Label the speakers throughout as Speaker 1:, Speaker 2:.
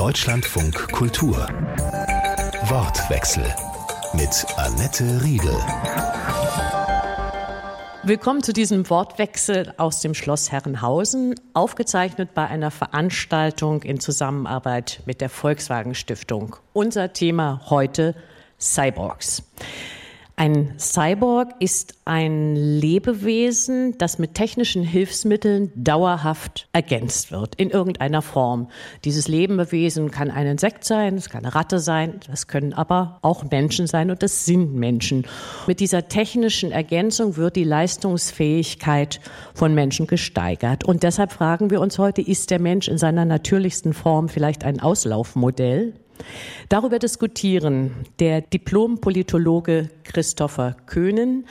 Speaker 1: Deutschlandfunk Kultur. Wortwechsel mit Annette Riedel.
Speaker 2: Willkommen zu diesem Wortwechsel aus dem Schloss Herrenhausen, aufgezeichnet bei einer Veranstaltung in Zusammenarbeit mit der Volkswagen Stiftung. Unser Thema heute Cyborgs. Ein Cyborg ist ein Lebewesen, das mit technischen Hilfsmitteln dauerhaft ergänzt wird, in irgendeiner Form. Dieses Lebewesen kann ein Insekt sein, es kann eine Ratte sein, das können aber auch Menschen sein und das sind Menschen. Mit dieser technischen Ergänzung wird die Leistungsfähigkeit von Menschen gesteigert. Und deshalb fragen wir uns heute, ist der Mensch in seiner natürlichsten Form vielleicht ein Auslaufmodell? Darüber diskutieren der Diplom-Politologe Christopher Köhnen,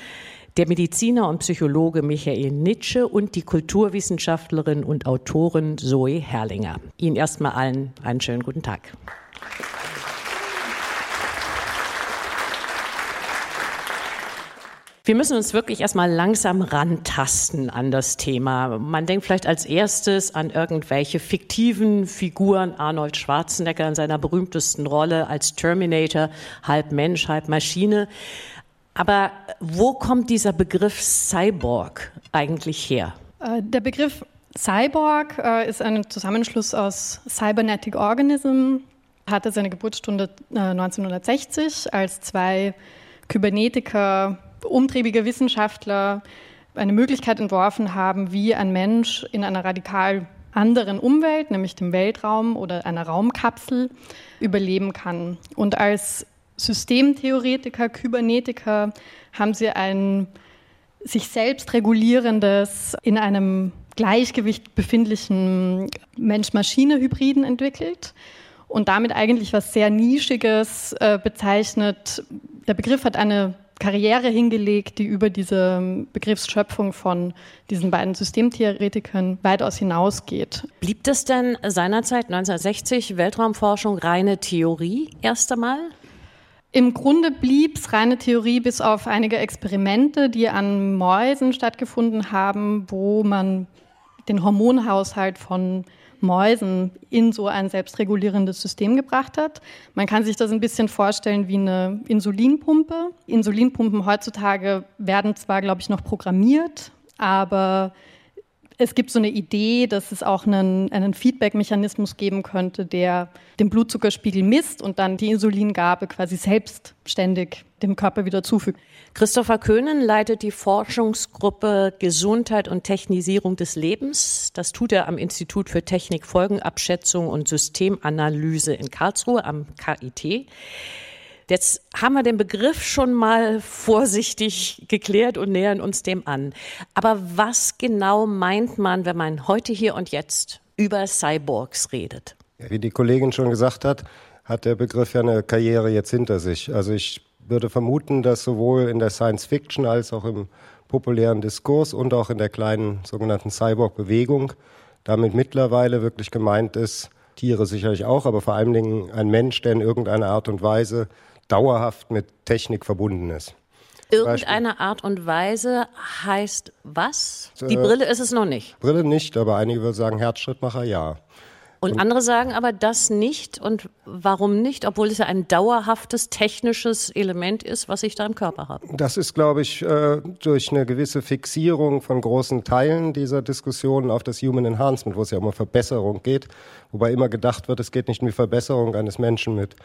Speaker 2: der Mediziner und Psychologe Michael Nitsche und die Kulturwissenschaftlerin und Autorin Zoe Herrlinger. Ihnen erstmal allen einen schönen guten Tag. Wir müssen uns wirklich erstmal langsam rantasten an das Thema. Man denkt vielleicht als erstes an irgendwelche fiktiven Figuren. Arnold Schwarzenegger in seiner berühmtesten Rolle als Terminator, halb Mensch, halb Maschine. Aber wo kommt dieser Begriff Cyborg eigentlich her?
Speaker 3: Äh, der Begriff Cyborg äh, ist ein Zusammenschluss aus Cybernetic Organism, hatte seine Geburtsstunde 1960, äh, als zwei Kybernetiker umtriebige Wissenschaftler eine Möglichkeit entworfen haben, wie ein Mensch in einer radikal anderen Umwelt, nämlich dem Weltraum oder einer Raumkapsel, überleben kann. Und als Systemtheoretiker, Kybernetiker haben sie ein sich selbst regulierendes, in einem Gleichgewicht befindlichen Mensch-Maschine-Hybriden entwickelt und damit eigentlich was sehr Nischiges äh, bezeichnet. Der Begriff hat eine Karriere hingelegt, die über diese Begriffsschöpfung von diesen beiden Systemtheoretikern weitaus hinausgeht.
Speaker 2: Blieb das denn seinerzeit 1960 Weltraumforschung reine Theorie erst einmal?
Speaker 3: Im Grunde blieb es reine Theorie bis auf einige Experimente, die an Mäusen stattgefunden haben, wo man den Hormonhaushalt von Mäusen in so ein selbstregulierendes System gebracht hat. Man kann sich das ein bisschen vorstellen wie eine Insulinpumpe. Insulinpumpen heutzutage werden zwar, glaube ich, noch programmiert, aber es gibt so eine Idee, dass es auch einen, einen Feedback-Mechanismus geben könnte, der den Blutzuckerspiegel misst und dann die Insulingabe quasi selbstständig dem Körper wieder zufügt.
Speaker 2: Christopher Köhnen leitet die Forschungsgruppe Gesundheit und Technisierung des Lebens. Das tut er am Institut für Technik, Folgenabschätzung und Systemanalyse in Karlsruhe am KIT. Jetzt haben wir den Begriff schon mal vorsichtig geklärt und nähern uns dem an. Aber was genau meint man, wenn man heute hier und jetzt über Cyborgs redet?
Speaker 4: Wie die Kollegin schon gesagt hat, hat der Begriff ja eine Karriere jetzt hinter sich. Also ich würde vermuten, dass sowohl in der Science Fiction als auch im populären Diskurs und auch in der kleinen sogenannten Cyborg-Bewegung damit mittlerweile wirklich gemeint ist, Tiere sicherlich auch, aber vor allen Dingen ein Mensch, der in irgendeiner Art und Weise dauerhaft mit Technik verbunden ist.
Speaker 2: Irgendeine Art und Weise heißt was? Die äh, Brille ist es noch nicht.
Speaker 4: Brille nicht, aber einige würden sagen Herzschrittmacher ja.
Speaker 2: Und, und andere sagen aber das nicht. Und warum nicht? Obwohl es ja ein dauerhaftes technisches Element ist, was ich da im Körper habe.
Speaker 4: Das ist, glaube ich, äh, durch eine gewisse Fixierung von großen Teilen dieser Diskussion auf das Human Enhancement, wo es ja um eine Verbesserung geht, wobei immer gedacht wird, es geht nicht um die Verbesserung eines Menschen mit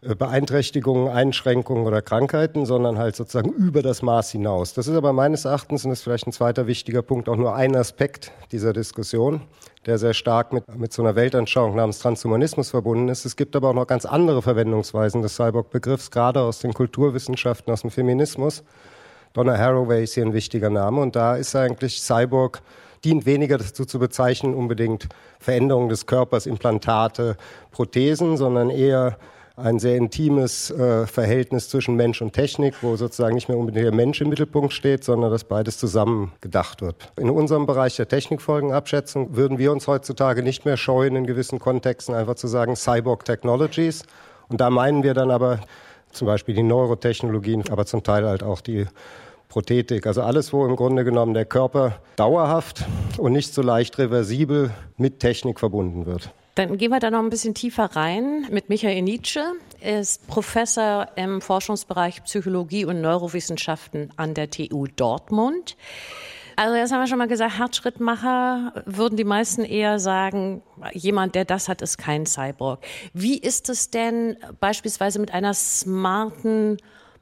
Speaker 4: Beeinträchtigungen, Einschränkungen oder Krankheiten, sondern halt sozusagen über das Maß hinaus. Das ist aber meines Erachtens, und das ist vielleicht ein zweiter wichtiger Punkt, auch nur ein Aspekt dieser Diskussion, der sehr stark mit, mit so einer Weltanschauung namens Transhumanismus verbunden ist. Es gibt aber auch noch ganz andere Verwendungsweisen des Cyborg-Begriffs, gerade aus den Kulturwissenschaften, aus dem Feminismus. Donna Haraway ist hier ein wichtiger Name und da ist eigentlich Cyborg dient weniger dazu zu bezeichnen, unbedingt Veränderungen des Körpers, Implantate, Prothesen, sondern eher ein sehr intimes äh, Verhältnis zwischen Mensch und Technik, wo sozusagen nicht mehr unbedingt der Mensch im Mittelpunkt steht, sondern dass beides zusammen gedacht wird. In unserem Bereich der Technikfolgenabschätzung würden wir uns heutzutage nicht mehr scheuen, in gewissen Kontexten einfach zu sagen Cyborg Technologies. Und da meinen wir dann aber zum Beispiel die Neurotechnologien, aber zum Teil halt auch die Prothetik, also alles, wo im Grunde genommen der Körper dauerhaft und nicht so leicht reversibel mit Technik verbunden wird.
Speaker 2: Dann gehen wir da noch ein bisschen tiefer rein mit Michael Nietzsche. Er ist Professor im Forschungsbereich Psychologie und Neurowissenschaften an der TU Dortmund. Also jetzt haben wir schon mal gesagt, Herzschrittmacher würden die meisten eher sagen, jemand, der das hat, ist kein Cyborg. Wie ist es denn beispielsweise mit einer smarten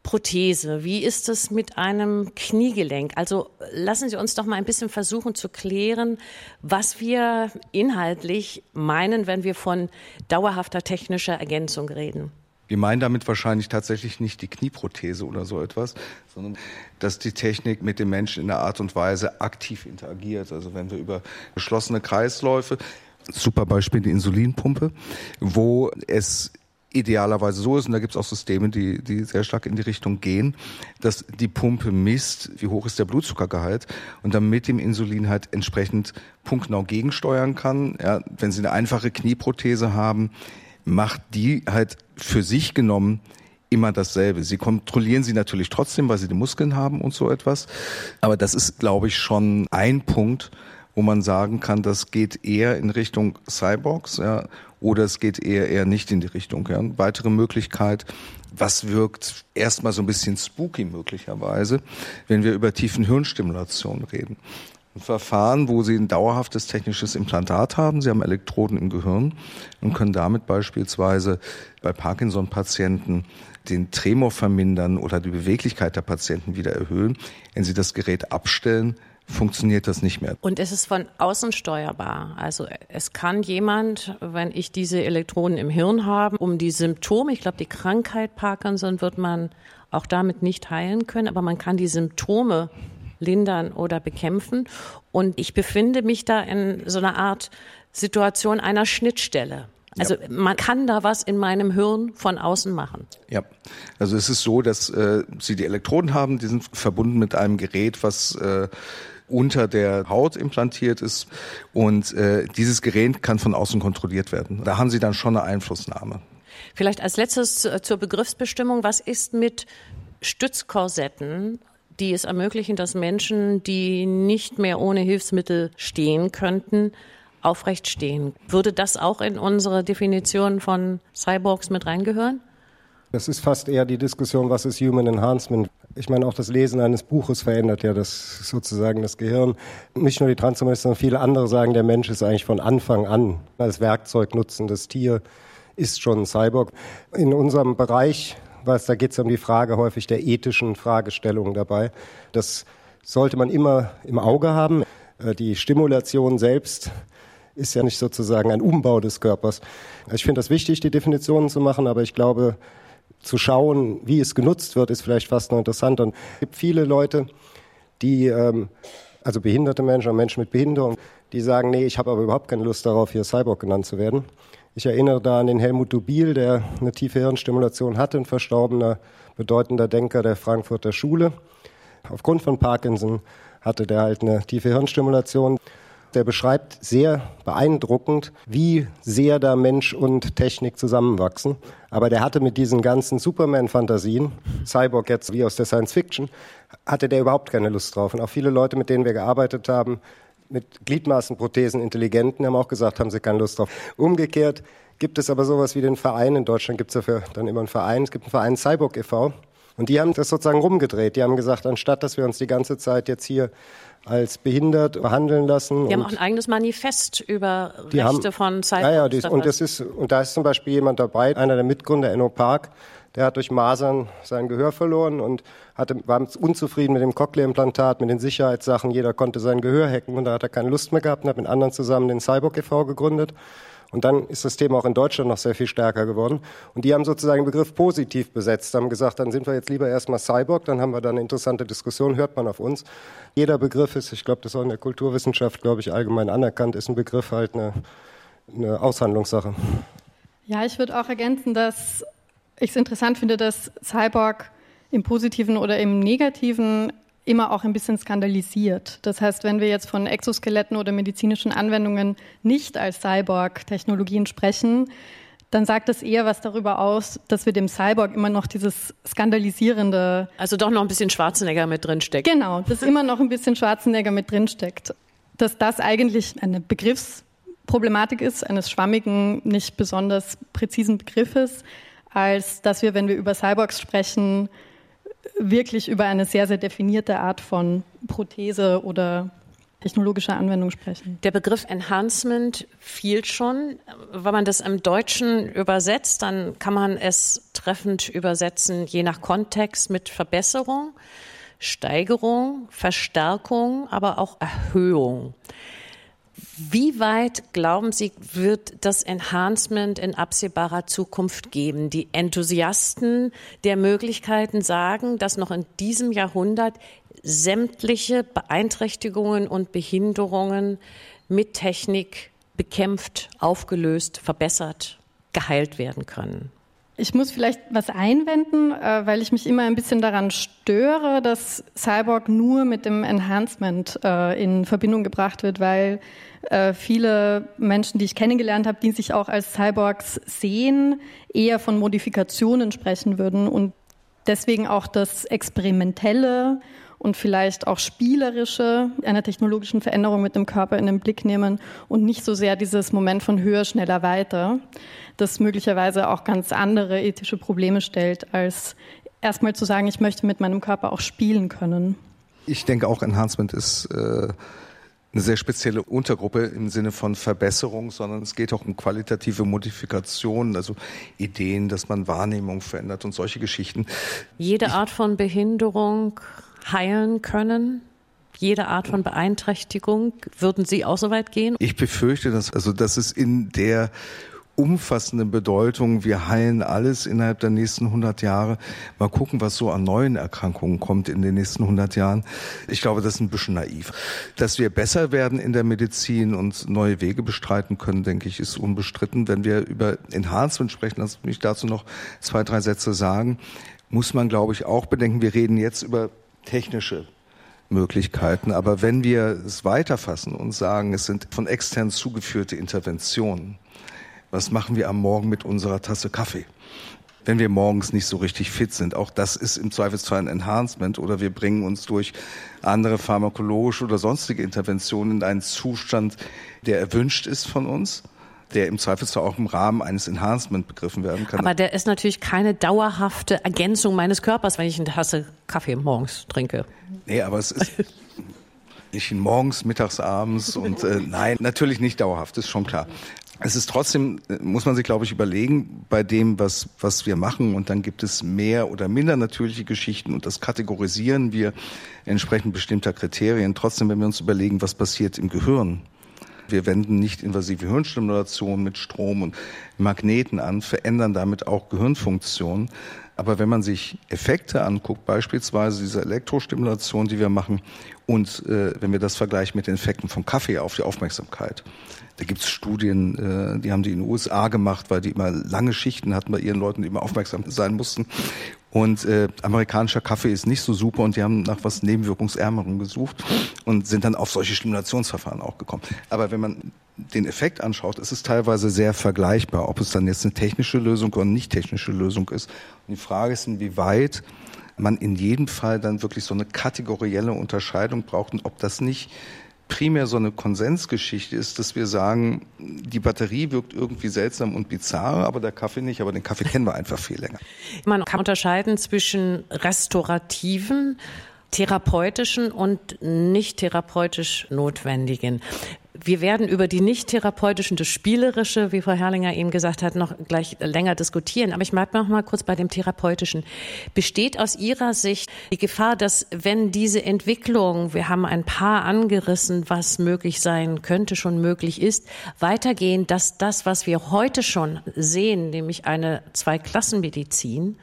Speaker 2: Prothese? Wie ist es mit einem Kniegelenk? Also lassen Sie uns doch mal ein bisschen versuchen zu klären, was wir inhaltlich meinen, wenn wir von dauerhafter technischer Ergänzung reden.
Speaker 5: Wir meinen damit wahrscheinlich tatsächlich nicht die Knieprothese oder so etwas, sondern dass die Technik mit dem Menschen in einer Art und Weise aktiv interagiert. Also wenn wir über geschlossene Kreisläufe, super Beispiel die Insulinpumpe, wo es idealerweise so ist, und da gibt es auch Systeme, die, die sehr stark in die Richtung gehen, dass die Pumpe misst, wie hoch ist der Blutzuckergehalt und dann mit dem Insulin halt entsprechend punktgenau gegensteuern kann. Ja, wenn Sie eine einfache Knieprothese haben, macht die halt für sich genommen immer dasselbe. Sie kontrollieren sie natürlich trotzdem, weil sie die Muskeln haben und so etwas. Aber das ist, glaube ich, schon ein Punkt, wo man sagen kann, das geht eher in Richtung Cyborgs, ja, oder es geht eher eher nicht in die Richtung. Ja. Eine weitere Möglichkeit, was wirkt erstmal so ein bisschen spooky möglicherweise, wenn wir über tiefen Hirnstimulation reden. Ein Verfahren, wo Sie ein dauerhaftes technisches Implantat haben. Sie haben Elektroden im Gehirn und können damit beispielsweise bei Parkinson-Patienten den Tremor vermindern oder die Beweglichkeit der Patienten wieder erhöhen. Wenn Sie das Gerät abstellen, funktioniert das nicht mehr.
Speaker 2: Und es ist von außen steuerbar. Also es kann jemand, wenn ich diese Elektronen im Hirn habe, um die Symptome, ich glaube die Krankheit Parkinson wird man auch damit nicht heilen können, aber man kann die Symptome lindern oder bekämpfen. Und ich befinde mich da in so einer Art Situation einer Schnittstelle. Also ja. man kann da was in meinem Hirn von außen machen.
Speaker 5: Ja, also es ist so, dass äh, Sie die Elektroden haben, die sind verbunden mit einem Gerät, was äh, unter der Haut implantiert ist. Und äh, dieses Gerät kann von außen kontrolliert werden. Da haben Sie dann schon eine Einflussnahme.
Speaker 2: Vielleicht als letztes zur Begriffsbestimmung. Was ist mit Stützkorsetten? die es ermöglichen, dass Menschen, die nicht mehr ohne Hilfsmittel stehen könnten, aufrecht stehen. Würde das auch in unsere Definition von Cyborgs mit reingehören?
Speaker 4: Das ist fast eher die Diskussion, was ist Human Enhancement? Ich meine, auch das Lesen eines Buches verändert ja das sozusagen das Gehirn. Nicht nur die Transhumanisten, sondern viele andere sagen, der Mensch ist eigentlich von Anfang an als Werkzeug nutzendes Tier, ist schon ein Cyborg. In unserem Bereich, was da geht es um die Frage häufig der ethischen Fragestellungen dabei. Das sollte man immer im Auge haben. Äh, die Stimulation selbst ist ja nicht sozusagen ein Umbau des Körpers. Ich finde das wichtig, die Definitionen zu machen, aber ich glaube, zu schauen, wie es genutzt wird, ist vielleicht fast noch interessanter. Und es gibt viele Leute, die, ähm, also behinderte Menschen und Menschen mit Behinderung, die sagen, nee, ich habe aber überhaupt keine Lust darauf, hier Cyborg genannt zu werden. Ich erinnere da an den Helmut Dubil, der eine tiefe Hirnstimulation hatte, ein verstorbener, bedeutender Denker der Frankfurter Schule. Aufgrund von Parkinson hatte der halt eine tiefe Hirnstimulation der beschreibt sehr beeindruckend, wie sehr da Mensch und Technik zusammenwachsen. Aber der hatte mit diesen ganzen Superman-Fantasien, Cyborg jetzt wie aus der Science Fiction, hatte der überhaupt keine Lust drauf. Und auch viele Leute, mit denen wir gearbeitet haben, mit Gliedmaßenprothesen, Intelligenten, haben auch gesagt, haben sie keine Lust drauf. Umgekehrt gibt es aber sowas wie den Verein. In Deutschland gibt es dafür dann immer einen Verein. Es gibt einen Verein Cyborg e.V. Und die haben das sozusagen rumgedreht. Die haben gesagt, anstatt dass wir uns die ganze Zeit jetzt hier als behindert behandeln lassen.
Speaker 2: Die haben auch ein eigenes Manifest über Rechte
Speaker 4: haben,
Speaker 2: von Cyborgs.
Speaker 4: Ja, ja, die, und, das ist, und da ist zum Beispiel jemand dabei, einer der Mitgründer, Enno Park, der hat durch Masern sein Gehör verloren und hatte, war unzufrieden mit dem Cochlea-Implantat, mit den Sicherheitssachen. Jeder konnte sein Gehör hacken und da hat er keine Lust mehr gehabt und hat mit anderen zusammen den Cyborg e.V. gegründet. Und dann ist das Thema auch in Deutschland noch sehr viel stärker geworden. Und die haben sozusagen den Begriff positiv besetzt, haben gesagt, dann sind wir jetzt lieber erstmal Cyborg, dann haben wir da eine interessante Diskussion, hört man auf uns. Jeder Begriff ist, ich glaube, das ist auch in der Kulturwissenschaft, glaube ich, allgemein anerkannt, ist ein Begriff halt eine, eine Aushandlungssache.
Speaker 3: Ja, ich würde auch ergänzen, dass ich es interessant finde, dass Cyborg im positiven oder im negativen immer auch ein bisschen skandalisiert. Das heißt, wenn wir jetzt von Exoskeletten oder medizinischen Anwendungen nicht als Cyborg-Technologien sprechen, dann sagt das eher was darüber aus, dass wir dem Cyborg immer noch dieses skandalisierende.
Speaker 2: Also doch noch ein bisschen Schwarzenegger mit drin steckt.
Speaker 3: Genau, dass immer noch ein bisschen Schwarzenegger mit drin steckt. Dass das eigentlich eine Begriffs Problematik ist eines schwammigen, nicht besonders präzisen Begriffes, als dass wir, wenn wir über Cyborgs sprechen, wirklich über eine sehr, sehr definierte Art von Prothese oder technologischer Anwendung sprechen.
Speaker 2: Der Begriff Enhancement fiel schon. Wenn man das im Deutschen übersetzt, dann kann man es treffend übersetzen, je nach Kontext mit Verbesserung, Steigerung, Verstärkung, aber auch Erhöhung. Wie weit, glauben Sie, wird das Enhancement in absehbarer Zukunft geben? Die Enthusiasten der Möglichkeiten sagen, dass noch in diesem Jahrhundert sämtliche Beeinträchtigungen und Behinderungen mit Technik bekämpft, aufgelöst, verbessert, geheilt werden können.
Speaker 3: Ich muss vielleicht was einwenden, äh, weil ich mich immer ein bisschen daran störe, dass Cyborg nur mit dem Enhancement äh, in Verbindung gebracht wird, weil äh, viele Menschen, die ich kennengelernt habe, die sich auch als Cyborgs sehen, eher von Modifikationen sprechen würden und deswegen auch das Experimentelle und vielleicht auch spielerische einer technologischen Veränderung mit dem Körper in den Blick nehmen und nicht so sehr dieses Moment von höher, schneller, weiter, das möglicherweise auch ganz andere ethische Probleme stellt, als erstmal zu sagen, ich möchte mit meinem Körper auch spielen können.
Speaker 5: Ich denke auch Enhancement ist äh, eine sehr spezielle Untergruppe im Sinne von Verbesserung, sondern es geht auch um qualitative Modifikationen, also Ideen, dass man Wahrnehmung verändert und solche Geschichten.
Speaker 2: Jede Art von Behinderung heilen können? Jede Art von Beeinträchtigung? Würden Sie auch so weit gehen?
Speaker 5: Ich befürchte, dass, also, dass es in der umfassenden Bedeutung, wir heilen alles innerhalb der nächsten 100 Jahre. Mal gucken, was so an neuen Erkrankungen kommt in den nächsten 100 Jahren. Ich glaube, das ist ein bisschen naiv. Dass wir besser werden in der Medizin und neue Wege bestreiten können, denke ich, ist unbestritten. Wenn wir über Enhancement sprechen, lass mich dazu noch zwei, drei Sätze sagen, muss man, glaube ich, auch bedenken, wir reden jetzt über technische Möglichkeiten. Aber wenn wir es weiterfassen und sagen, es sind von extern zugeführte Interventionen, was machen wir am Morgen mit unserer Tasse Kaffee? Wenn wir morgens nicht so richtig fit sind, auch das ist im Zweifelsfall ein Enhancement oder wir bringen uns durch andere pharmakologische oder sonstige Interventionen in einen Zustand, der erwünscht ist von uns der im Zweifelsfall auch im Rahmen eines Enhancement begriffen werden kann.
Speaker 2: Aber der ist natürlich keine dauerhafte Ergänzung meines Körpers, wenn ich eine Tasse Kaffee morgens trinke.
Speaker 5: Nee, aber es ist nicht morgens, mittags, abends und äh, nein, natürlich nicht dauerhaft, ist schon klar. Es ist trotzdem, äh, muss man sich, glaube ich, überlegen, bei dem, was, was wir machen. Und dann gibt es mehr oder minder natürliche Geschichten und das kategorisieren wir entsprechend bestimmter Kriterien. Trotzdem, wenn wir uns überlegen, was passiert im Gehirn, wir wenden nicht invasive Hirnstimulation mit Strom und Magneten an, verändern damit auch Gehirnfunktionen. Aber wenn man sich Effekte anguckt, beispielsweise diese Elektrostimulation, die wir machen, und äh, wenn wir das vergleichen mit den Effekten vom Kaffee auf die Aufmerksamkeit, da gibt es Studien, äh, die haben die in den USA gemacht, weil die immer lange Schichten hatten bei ihren Leuten, die immer aufmerksam sein mussten. Und äh, amerikanischer Kaffee ist nicht so super und die haben nach was Nebenwirkungsärmerem gesucht und sind dann auf solche Stimulationsverfahren auch gekommen. Aber wenn man den Effekt anschaut, ist es teilweise sehr vergleichbar, ob es dann jetzt eine technische Lösung oder nicht technische Lösung ist. Und die Frage ist, inwieweit man in jedem Fall dann wirklich so eine kategorielle Unterscheidung braucht und ob das nicht primär so eine Konsensgeschichte ist, dass wir sagen, die Batterie wirkt irgendwie seltsam und bizarr, aber der Kaffee nicht, aber den Kaffee kennen wir einfach viel länger.
Speaker 2: Man kann unterscheiden zwischen restaurativen therapeutischen und nicht therapeutisch notwendigen. Wir werden über die nicht therapeutischen, das Spielerische, wie Frau Herrlinger eben gesagt hat, noch gleich länger diskutieren. Aber ich mag noch mal kurz bei dem Therapeutischen. Besteht aus Ihrer Sicht die Gefahr, dass wenn diese Entwicklung, wir haben ein paar angerissen, was möglich sein könnte, schon möglich ist, weitergehen, dass das, was wir heute schon sehen, nämlich eine Zweiklassenmedizin,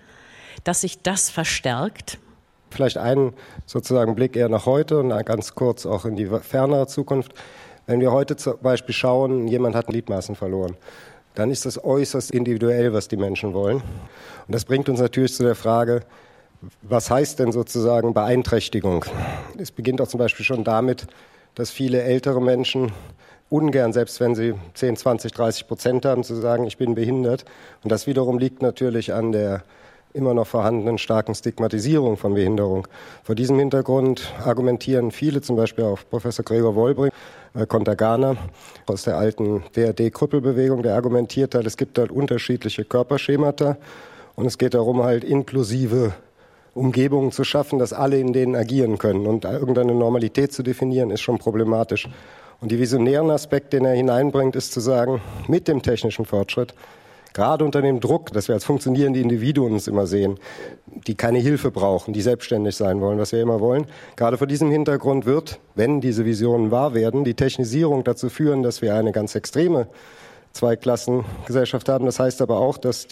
Speaker 2: dass sich das verstärkt?
Speaker 4: Vielleicht einen sozusagen Blick eher nach heute und ganz kurz auch in die fernere Zukunft. Wenn wir heute zum Beispiel schauen, jemand hat Gliedmaßen verloren, dann ist das äußerst individuell, was die Menschen wollen. Und das bringt uns natürlich zu der Frage, was heißt denn sozusagen Beeinträchtigung? Es beginnt auch zum Beispiel schon damit, dass viele ältere Menschen ungern, selbst wenn sie 10, 20, 30 Prozent haben, zu sagen, ich bin behindert. Und das wiederum liegt natürlich an der immer noch vorhandenen starken Stigmatisierung von Behinderung. Vor diesem Hintergrund argumentieren viele, zum Beispiel auch Professor Gregor Wolbring, äh, Contagana aus der alten DRD-Krüppelbewegung, der argumentiert hat, es gibt halt unterschiedliche Körperschemata und es geht darum, halt inklusive Umgebungen zu schaffen, dass alle in denen agieren können. Und irgendeine Normalität zu definieren, ist schon problematisch. Und die visionären Aspekt, den er hineinbringt, ist zu sagen, mit dem technischen Fortschritt gerade unter dem Druck, dass wir als funktionierende Individuen uns immer sehen, die keine Hilfe brauchen, die selbstständig sein wollen, was wir immer wollen. Gerade vor diesem Hintergrund wird, wenn diese Visionen wahr werden, die Technisierung dazu führen, dass wir eine ganz extreme Zweiklassengesellschaft haben. Das heißt aber auch, dass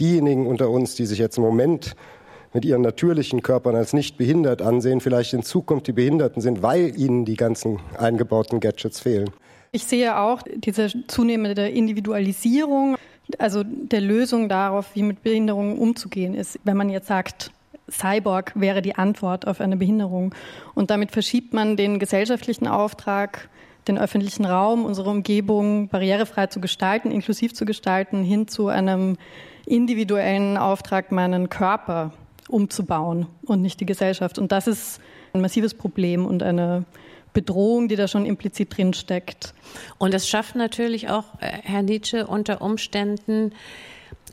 Speaker 4: diejenigen unter uns, die sich jetzt im Moment mit ihren natürlichen Körpern als nicht behindert ansehen, vielleicht in Zukunft die Behinderten sind, weil ihnen die ganzen eingebauten Gadgets fehlen.
Speaker 3: Ich sehe auch diese zunehmende Individualisierung also der Lösung darauf, wie mit Behinderungen umzugehen ist. Wenn man jetzt sagt, Cyborg wäre die Antwort auf eine Behinderung. Und damit verschiebt man den gesellschaftlichen Auftrag, den öffentlichen Raum, unsere Umgebung barrierefrei zu gestalten, inklusiv zu gestalten, hin zu einem individuellen Auftrag, meinen Körper umzubauen und nicht die Gesellschaft. Und das ist ein massives Problem und eine Bedrohung, die da schon implizit drin steckt.
Speaker 2: Und es schafft natürlich auch, äh, Herr Nietzsche, unter Umständen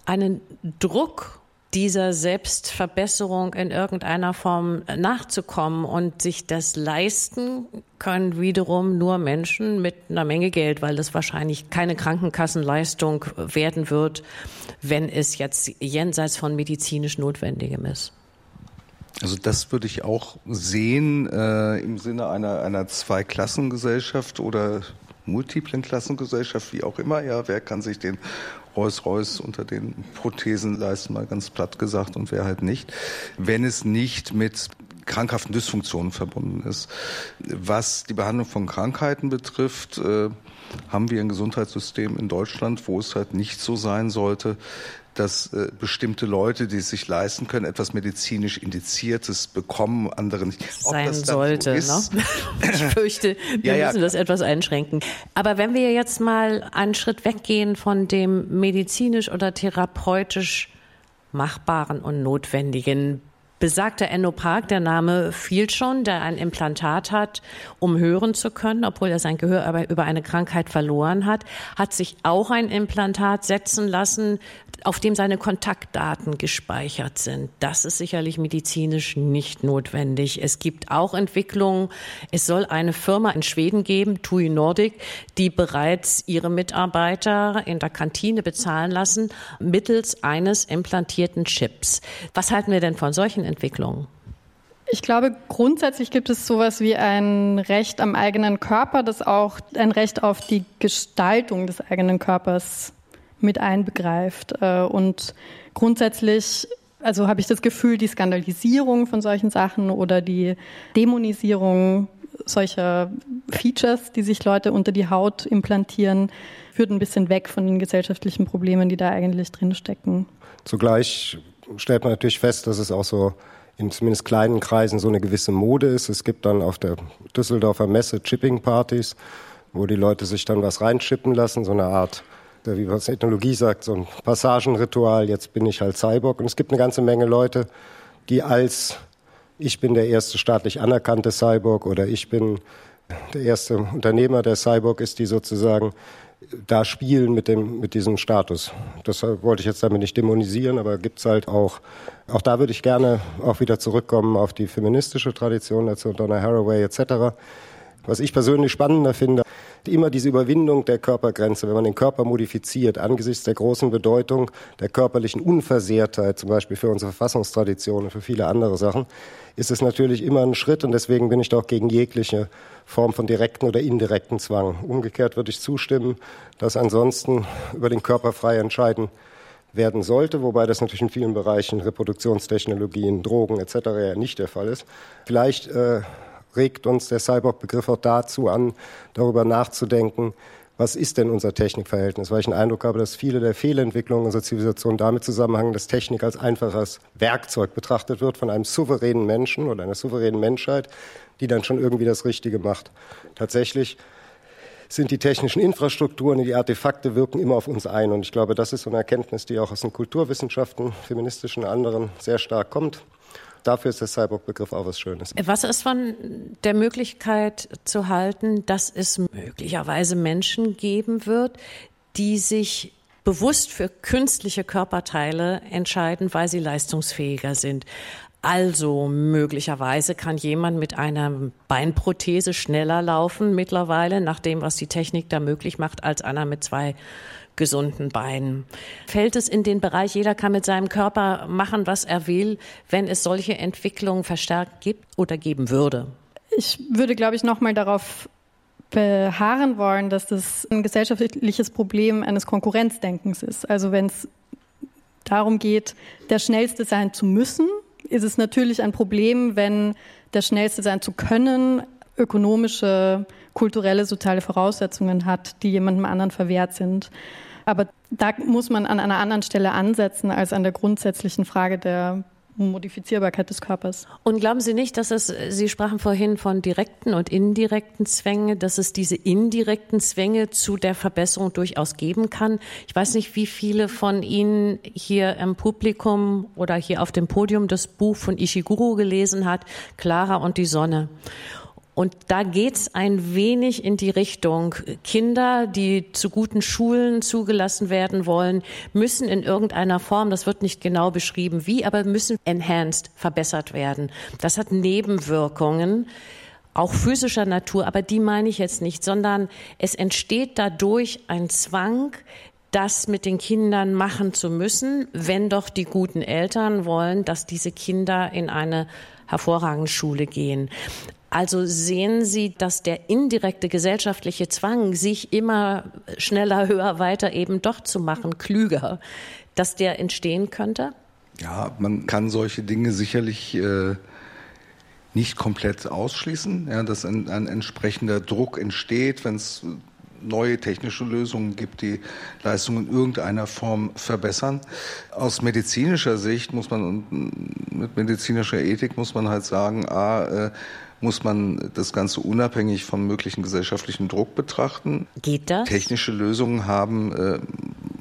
Speaker 2: einen Druck dieser Selbstverbesserung in irgendeiner Form nachzukommen und sich das leisten können wiederum nur Menschen mit einer Menge Geld, weil das wahrscheinlich keine Krankenkassenleistung werden wird, wenn es jetzt jenseits von medizinisch Notwendigem ist.
Speaker 5: Also das würde ich auch sehen äh, im Sinne einer, einer Zweiklassengesellschaft oder multiplen Klassengesellschaft, wie auch immer. Ja, wer kann sich den Rolls-Royce unter den Prothesen leisten, mal ganz platt gesagt, und wer halt nicht. Wenn es nicht mit krankhaften Dysfunktionen verbunden ist. Was die Behandlung von Krankheiten betrifft, äh, haben wir ein Gesundheitssystem in Deutschland, wo es halt nicht so sein sollte, dass äh, bestimmte Leute, die es sich leisten können, etwas medizinisch Indiziertes bekommen, andere nicht.
Speaker 2: Ob Sein sollte. So ne? Ich fürchte, wir ja, ja. müssen das etwas einschränken. Aber wenn wir jetzt mal einen Schritt weggehen von dem medizinisch oder therapeutisch Machbaren und Notwendigen, besagter Enno Park, der Name fiel schon, der ein Implantat hat, um hören zu können, obwohl er sein Gehör aber über eine Krankheit verloren hat, hat sich auch ein Implantat setzen lassen, auf dem seine Kontaktdaten gespeichert sind. Das ist sicherlich medizinisch nicht notwendig. Es gibt auch Entwicklungen. Es soll eine Firma in Schweden geben, TUI Nordic, die bereits ihre Mitarbeiter in der Kantine bezahlen lassen mittels eines implantierten Chips. Was halten wir denn von solchen Entwicklungen?
Speaker 3: Ich glaube, grundsätzlich gibt es sowas wie ein Recht am eigenen Körper, das auch ein Recht auf die Gestaltung des eigenen Körpers mit einbegreift. Äh, und grundsätzlich also habe ich das Gefühl, die Skandalisierung von solchen Sachen oder die Dämonisierung solcher Features, die sich Leute unter die Haut implantieren, führt ein bisschen weg von den gesellschaftlichen Problemen, die da eigentlich drinstecken.
Speaker 4: Zugleich stellt man natürlich fest, dass es auch so in zumindest kleinen Kreisen so eine gewisse Mode ist. Es gibt dann auf der Düsseldorfer Messe Chipping-Partys, wo die Leute sich dann was reinschippen lassen, so eine Art wie man es in Ethnologie sagt, so ein Passagenritual, jetzt bin ich halt Cyborg. Und es gibt eine ganze Menge Leute, die als ich bin der erste staatlich anerkannte Cyborg oder ich bin der erste Unternehmer, der Cyborg ist, die sozusagen da spielen mit, dem, mit diesem Status. Das wollte ich jetzt damit nicht dämonisieren, aber gibt es halt auch, auch da würde ich gerne auch wieder zurückkommen auf die feministische Tradition, also Donna Haraway etc. Was ich persönlich spannender finde, immer diese Überwindung der Körpergrenze, wenn man den Körper modifiziert, angesichts der großen Bedeutung der körperlichen Unversehrtheit, zum Beispiel für unsere Verfassungstradition und für viele andere Sachen, ist es natürlich immer ein Schritt und deswegen bin ich doch gegen jegliche Form von direkten oder indirekten Zwang. Umgekehrt würde ich zustimmen, dass ansonsten über den Körper frei entscheiden werden sollte, wobei das natürlich in vielen Bereichen Reproduktionstechnologien, Drogen etc. ja nicht der Fall ist. Vielleicht äh, regt uns der Cyborg-Begriff auch dazu an, darüber nachzudenken, was ist denn unser Technikverhältnis? Weil ich den Eindruck habe, dass viele der Fehlentwicklungen unserer Zivilisation damit zusammenhängen, dass Technik als einfaches Werkzeug betrachtet wird von einem souveränen Menschen oder einer souveränen Menschheit, die dann schon irgendwie das Richtige macht. Tatsächlich sind die technischen Infrastrukturen, die Artefakte wirken immer auf uns ein. Und ich glaube, das ist so eine Erkenntnis, die auch aus den Kulturwissenschaften, feministischen anderen sehr stark kommt. Dafür ist der Cyborg-Begriff auch was Schönes.
Speaker 2: Was ist von der Möglichkeit zu halten, dass es möglicherweise Menschen geben wird, die sich bewusst für künstliche Körperteile entscheiden, weil sie leistungsfähiger sind. Also möglicherweise kann jemand mit einer Beinprothese schneller laufen mittlerweile, nach dem, was die Technik da möglich macht, als einer mit zwei gesunden Beinen. Fällt es in den Bereich, jeder kann mit seinem Körper machen, was er will, wenn es solche Entwicklungen verstärkt gibt oder geben würde?
Speaker 3: Ich würde, glaube ich, nochmal darauf beharren wollen, dass das ein gesellschaftliches Problem eines Konkurrenzdenkens ist. Also wenn es darum geht, der Schnellste sein zu müssen, ist es natürlich ein Problem, wenn der Schnellste sein zu können ökonomische, kulturelle, soziale Voraussetzungen hat, die jemandem anderen verwehrt sind. Aber da muss man an einer anderen Stelle ansetzen als an der grundsätzlichen Frage der Modifizierbarkeit des Körpers.
Speaker 2: Und glauben Sie nicht, dass es, Sie sprachen vorhin von direkten und indirekten Zwängen, dass es diese indirekten Zwänge zu der Verbesserung durchaus geben kann? Ich weiß nicht, wie viele von Ihnen hier im Publikum oder hier auf dem Podium das Buch von Ishiguro gelesen hat, Clara und die Sonne. Und da geht's ein wenig in die Richtung, Kinder, die zu guten Schulen zugelassen werden wollen, müssen in irgendeiner Form, das wird nicht genau beschrieben wie, aber müssen enhanced, verbessert werden. Das hat Nebenwirkungen, auch physischer Natur, aber die meine ich jetzt nicht, sondern es entsteht dadurch ein Zwang, das mit den Kindern machen zu müssen, wenn doch die guten Eltern wollen, dass diese Kinder in eine hervorragende Schule gehen. Also sehen Sie, dass der indirekte gesellschaftliche Zwang, sich immer schneller, höher, weiter eben doch zu machen, klüger, dass der entstehen könnte?
Speaker 5: Ja, man kann solche Dinge sicherlich äh, nicht komplett ausschließen, ja, dass ein, ein entsprechender Druck entsteht, wenn es neue technische Lösungen gibt, die Leistung in irgendeiner Form verbessern. Aus medizinischer Sicht muss man und mit medizinischer Ethik muss man halt sagen, a, äh, muss man das Ganze unabhängig vom möglichen gesellschaftlichen Druck betrachten.
Speaker 2: Geht das?
Speaker 5: Technische Lösungen haben, äh,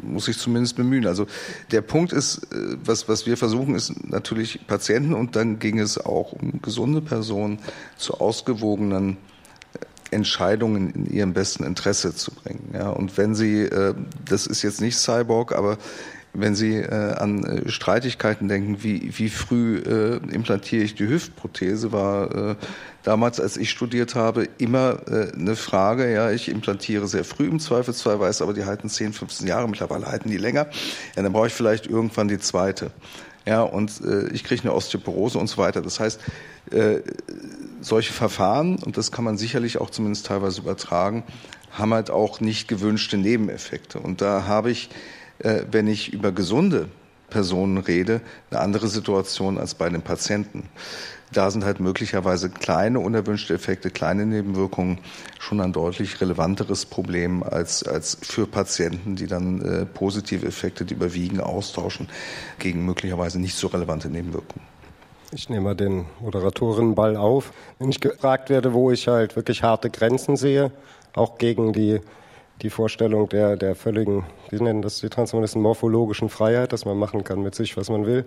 Speaker 5: muss ich zumindest bemühen. Also der Punkt ist, äh, was, was wir versuchen, ist natürlich Patienten und dann ging es auch um gesunde Personen zu ausgewogenen Entscheidungen in ihrem besten Interesse zu bringen. Ja, und wenn Sie, äh, das ist jetzt nicht Cyborg, aber wenn Sie äh, an äh, Streitigkeiten denken, wie, wie früh äh, implantiere ich die Hüftprothese, war äh, damals, als ich studiert habe, immer äh, eine Frage. Ja, ich implantiere sehr früh im Zweifelsfall, weiß aber, die halten 10, 15 Jahre, mittlerweile halten die länger. Ja, dann brauche ich vielleicht irgendwann die zweite. Ja, und äh, ich kriege eine Osteoporose und so weiter. Das heißt, äh, solche Verfahren, und das kann man sicherlich auch zumindest teilweise übertragen, haben halt auch nicht gewünschte Nebeneffekte. Und da habe ich äh, wenn ich über gesunde Personen rede, eine andere Situation als bei den Patienten. Da sind halt möglicherweise kleine unerwünschte Effekte, kleine Nebenwirkungen schon ein deutlich relevanteres Problem als, als für Patienten, die dann äh, positive Effekte, die überwiegen, austauschen gegen möglicherweise nicht so relevante Nebenwirkungen.
Speaker 4: Ich nehme mal den Moderatorinnenball auf. Wenn ich gefragt werde, wo ich halt wirklich harte Grenzen sehe, auch gegen die die Vorstellung der, der völligen, wie nennen das die Transhumanisten, morphologischen Freiheit, dass man machen kann mit sich, was man will.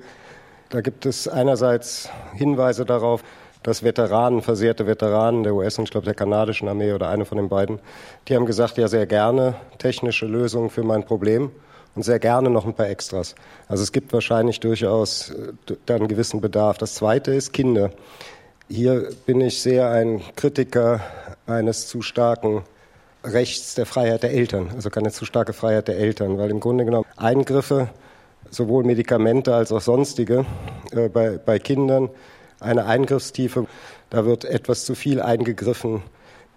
Speaker 4: Da gibt es einerseits Hinweise darauf, dass Veteranen, versehrte Veteranen der US- und ich glaube der kanadischen Armee oder eine von den beiden, die haben gesagt, ja sehr gerne technische Lösungen für mein Problem und sehr gerne noch ein paar Extras. Also es gibt wahrscheinlich durchaus äh, da einen gewissen Bedarf. Das Zweite ist Kinder. Hier bin ich sehr ein Kritiker eines zu starken Rechts der Freiheit der Eltern, also keine zu starke Freiheit der Eltern, weil im Grunde genommen Eingriffe, sowohl Medikamente als auch sonstige, äh, bei, bei Kindern eine Eingriffstiefe, da wird etwas zu viel eingegriffen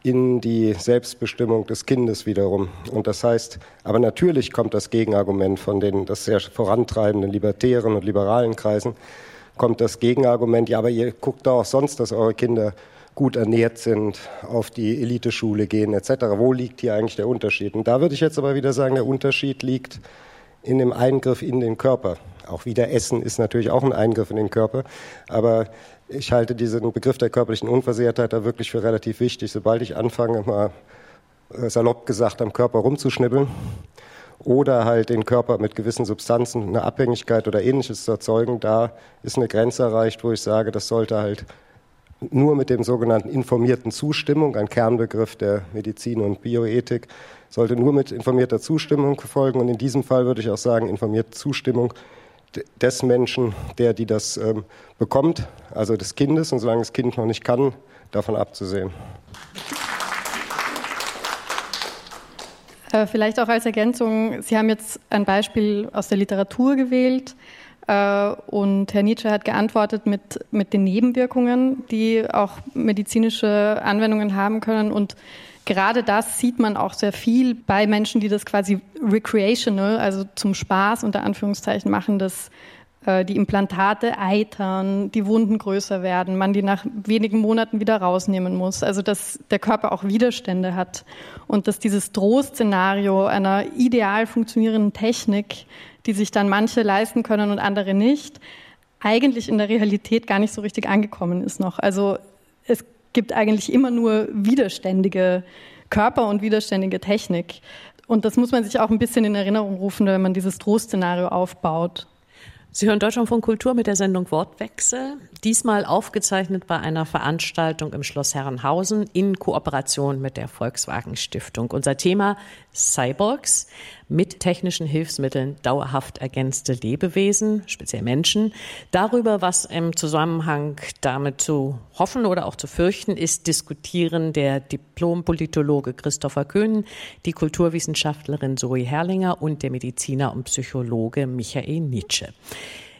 Speaker 4: in die Selbstbestimmung des Kindes wiederum. Und das heißt, aber natürlich kommt das Gegenargument von den das sehr vorantreibenden libertären und liberalen Kreisen, kommt das Gegenargument, ja, aber ihr guckt doch auch sonst, dass eure Kinder gut ernährt sind, auf die Eliteschule gehen etc. Wo liegt hier eigentlich der Unterschied? Und da würde ich jetzt aber wieder sagen, der Unterschied liegt in dem Eingriff in den Körper. Auch wieder Essen ist natürlich auch ein Eingriff in den Körper, aber ich halte diesen Begriff der körperlichen Unversehrtheit da wirklich für relativ wichtig. Sobald ich anfange, mal äh, salopp gesagt, am Körper rumzuschnibbeln oder halt den Körper mit gewissen Substanzen eine Abhängigkeit oder ähnliches zu erzeugen, da ist eine Grenze erreicht, wo ich sage, das sollte halt nur mit dem sogenannten informierten Zustimmung, ein Kernbegriff der Medizin und Bioethik, sollte nur mit informierter Zustimmung folgen. Und in diesem Fall würde ich auch sagen, informierte Zustimmung des Menschen, der die das ähm, bekommt, also des Kindes. Und solange das Kind noch nicht kann, davon abzusehen.
Speaker 3: Äh, vielleicht auch als Ergänzung, Sie haben jetzt ein Beispiel aus der Literatur gewählt äh, und Herr Nietzsche hat geantwortet mit, mit den Nebenwirkungen, die auch medizinische Anwendungen haben können. Und gerade das sieht man auch sehr viel bei Menschen, die das quasi recreational, also zum Spaß unter Anführungszeichen machen, dass äh, die Implantate eitern, die Wunden größer werden, man die nach wenigen Monaten wieder rausnehmen muss. Also dass der Körper auch Widerstände hat und dass dieses Drohszenario einer ideal funktionierenden Technik, die sich dann manche leisten können und andere nicht, eigentlich in der Realität gar nicht so richtig angekommen ist noch. Also es gibt eigentlich immer nur widerständige Körper und widerständige Technik. Und das muss man sich auch ein bisschen in Erinnerung rufen, wenn man dieses Drohszenario aufbaut.
Speaker 2: Sie hören Deutschland von Kultur mit der Sendung Wortwechsel, diesmal aufgezeichnet bei einer Veranstaltung im Schloss Herrenhausen in Kooperation mit der Volkswagen Stiftung. Unser Thema Cyborgs mit technischen Hilfsmitteln dauerhaft ergänzte Lebewesen, speziell Menschen. Darüber, was im Zusammenhang damit zu hoffen oder auch zu fürchten ist, diskutieren der Diplompolitologe Christopher Köhn, die Kulturwissenschaftlerin Zoe Herrlinger und der Mediziner und Psychologe Michael Nietzsche.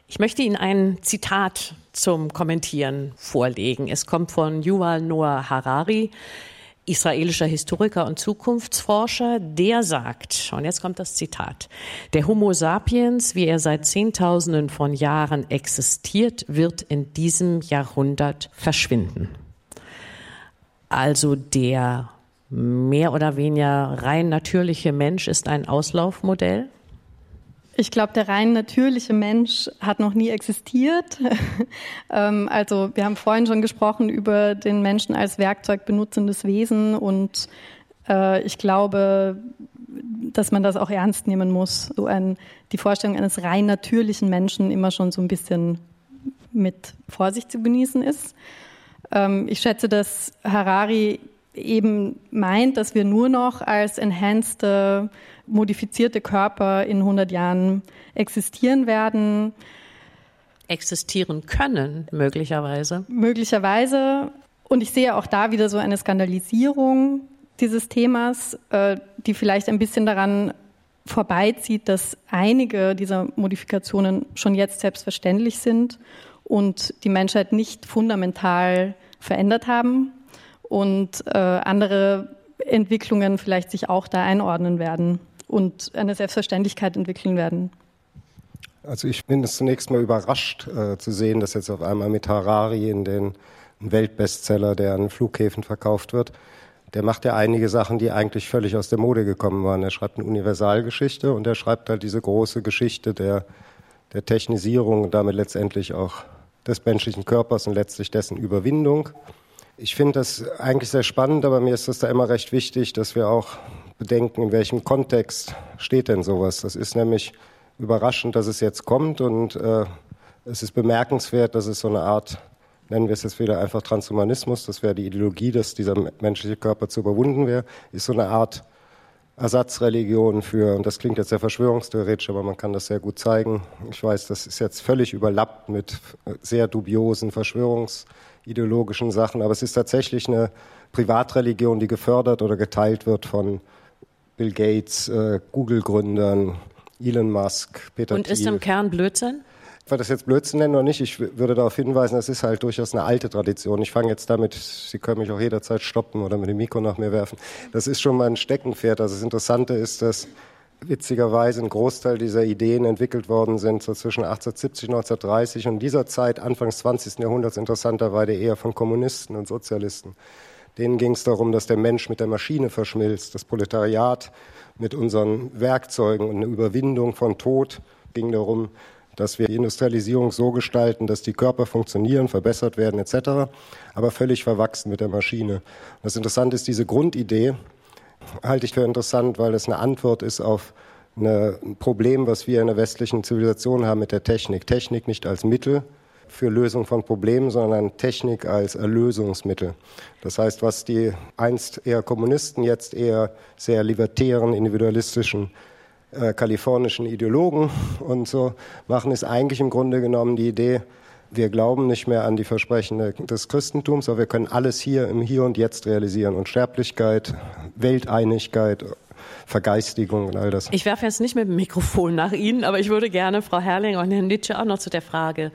Speaker 2: Ich möchte Ihnen ein Zitat zum Kommentieren vorlegen. Es kommt von Yuval Noah Harari israelischer Historiker und Zukunftsforscher, der sagt, und jetzt kommt das Zitat, der Homo sapiens, wie er seit Zehntausenden von Jahren existiert, wird in diesem Jahrhundert verschwinden. Also der mehr oder weniger rein natürliche Mensch ist ein Auslaufmodell?
Speaker 3: Ich glaube, der rein natürliche Mensch hat noch nie existiert. Ähm, also wir haben vorhin schon gesprochen über den Menschen als Werkzeug benutzendes Wesen und äh, ich glaube, dass man das auch ernst nehmen muss. So ein, die Vorstellung eines rein natürlichen Menschen immer schon so ein bisschen mit Vorsicht zu genießen ist. Ähm, ich schätze, dass Harari eben meint, dass wir nur noch als enhanced modifizierte Körper in 100 Jahren existieren werden.
Speaker 2: Existieren können, möglicherweise.
Speaker 3: Möglicherweise. Und ich sehe auch da wieder so eine Skandalisierung dieses Themas, äh, die vielleicht ein bisschen daran vorbeizieht, dass einige dieser Modifikationen schon jetzt selbstverständlich sind und die Menschheit nicht fundamental verändert haben und äh, andere Entwicklungen vielleicht sich auch da einordnen werden und eine Selbstverständlichkeit entwickeln werden.
Speaker 4: Also ich bin zunächst mal überrascht äh, zu sehen, dass jetzt auf einmal mit Harari in den Weltbestseller, der an Flughäfen verkauft wird, der macht ja einige Sachen, die eigentlich völlig aus der Mode gekommen waren. Er schreibt eine Universalgeschichte und er schreibt halt diese große Geschichte der, der Technisierung und damit letztendlich auch des menschlichen Körpers und letztlich dessen Überwindung. Ich finde das eigentlich sehr spannend, aber mir ist es da immer recht wichtig, dass wir auch bedenken, in welchem Kontext steht denn sowas. Das ist nämlich überraschend, dass es jetzt kommt und äh, es ist bemerkenswert, dass es so eine Art, nennen wir es jetzt wieder einfach Transhumanismus, das wäre die Ideologie, dass dieser menschliche Körper zu überwunden wäre, ist so eine Art Ersatzreligion für, und das klingt jetzt sehr verschwörungstheoretisch, aber man kann das sehr gut zeigen. Ich weiß, das ist jetzt völlig überlappt mit sehr dubiosen Verschwörungs- ideologischen Sachen, aber es ist tatsächlich eine Privatreligion, die gefördert oder geteilt wird von Bill Gates, äh, Google-Gründern, Elon Musk, Peter
Speaker 2: Und
Speaker 4: Thiel.
Speaker 2: ist im Kern Blödsinn?
Speaker 4: Ob wir das jetzt Blödsinn nennen oder nicht, ich würde darauf hinweisen, das ist halt durchaus eine alte Tradition. Ich fange jetzt damit, Sie können mich auch jederzeit stoppen oder mit dem Mikro nach mir werfen. Das ist schon mal ein Steckenpferd. Also das Interessante ist, dass witzigerweise ein Großteil dieser Ideen entwickelt worden sind, so zwischen 1870 und 1930 und dieser Zeit, Anfang des 20. Jahrhunderts, interessanterweise eher von Kommunisten und Sozialisten. Denen ging es darum, dass der Mensch mit der Maschine verschmilzt, das Proletariat mit unseren Werkzeugen und eine Überwindung von Tod ging darum, dass wir die Industrialisierung so gestalten, dass die Körper funktionieren, verbessert werden etc., aber völlig verwachsen mit der Maschine. Das Interessante ist diese Grundidee, halte ich für interessant, weil es eine Antwort ist auf ein Problem, was wir in der westlichen Zivilisation haben mit der Technik. Technik nicht als Mittel für Lösung von Problemen, sondern Technik als Erlösungsmittel. Das heißt, was die einst eher Kommunisten, jetzt eher sehr libertären, individualistischen äh, kalifornischen Ideologen und so machen, ist eigentlich im Grunde genommen die Idee, wir glauben nicht mehr an die Versprechen des Christentums, aber wir können alles hier im Hier und Jetzt realisieren. Unsterblichkeit, Welteinigkeit, Vergeistigung und all das.
Speaker 2: Ich werfe jetzt nicht mit dem Mikrofon nach Ihnen, aber ich würde gerne Frau Herrling und Herrn Nitsche auch noch zu der Frage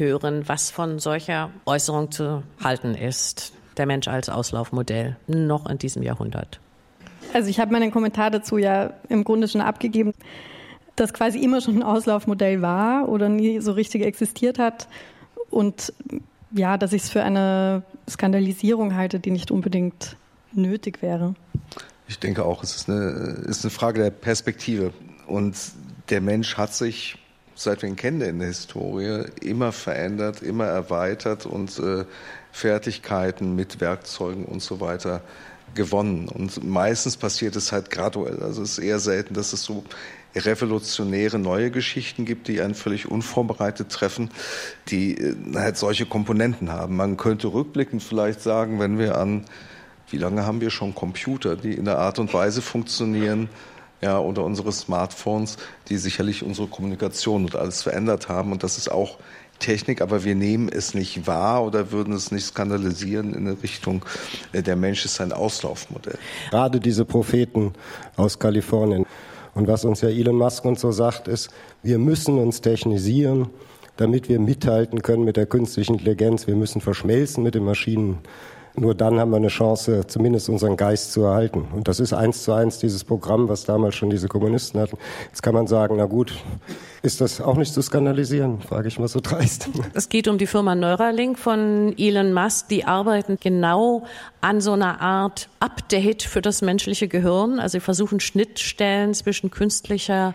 Speaker 2: hören, was von solcher Äußerung zu halten ist. Der Mensch als Auslaufmodell, noch in diesem Jahrhundert.
Speaker 3: Also ich habe meinen Kommentar dazu ja im Grunde schon abgegeben das quasi immer schon ein Auslaufmodell war oder nie so richtig existiert hat. Und ja, dass ich es für eine Skandalisierung halte, die nicht unbedingt nötig wäre.
Speaker 5: Ich denke auch, es ist eine, ist eine Frage der Perspektive. Und der Mensch hat sich, seit wir ihn kennen in der Historie, immer verändert, immer erweitert und äh, Fertigkeiten mit Werkzeugen und so weiter gewonnen. Und meistens passiert es halt graduell. Also es ist eher selten, dass es so revolutionäre neue Geschichten gibt, die einen völlig unvorbereitet treffen, die äh, halt solche Komponenten haben. Man könnte rückblickend vielleicht sagen, wenn wir an, wie lange haben wir schon Computer, die in der Art und Weise funktionieren, ja, oder unsere Smartphones, die sicherlich unsere Kommunikation und alles verändert haben. Und das ist auch Technik, aber wir nehmen es nicht wahr oder würden es nicht skandalisieren in der Richtung, äh, der Mensch ist ein Auslaufmodell.
Speaker 4: Gerade diese Propheten aus Kalifornien, und was uns ja Elon Musk und so sagt, ist, wir müssen uns technisieren, damit wir mithalten können mit der künstlichen Intelligenz. Wir müssen verschmelzen mit den Maschinen. Nur dann haben wir eine Chance, zumindest unseren Geist zu erhalten. Und das ist eins zu eins dieses Programm, was damals schon diese Kommunisten hatten. Jetzt kann man sagen, na gut, ist das auch nicht zu skandalisieren, frage ich mal so dreist.
Speaker 2: Es geht um die Firma Neuralink von Elon Musk. Die arbeiten genau an so einer Art Update für das menschliche Gehirn. Also sie versuchen Schnittstellen zwischen künstlicher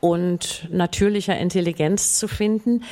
Speaker 2: und natürlicher Intelligenz zu finden.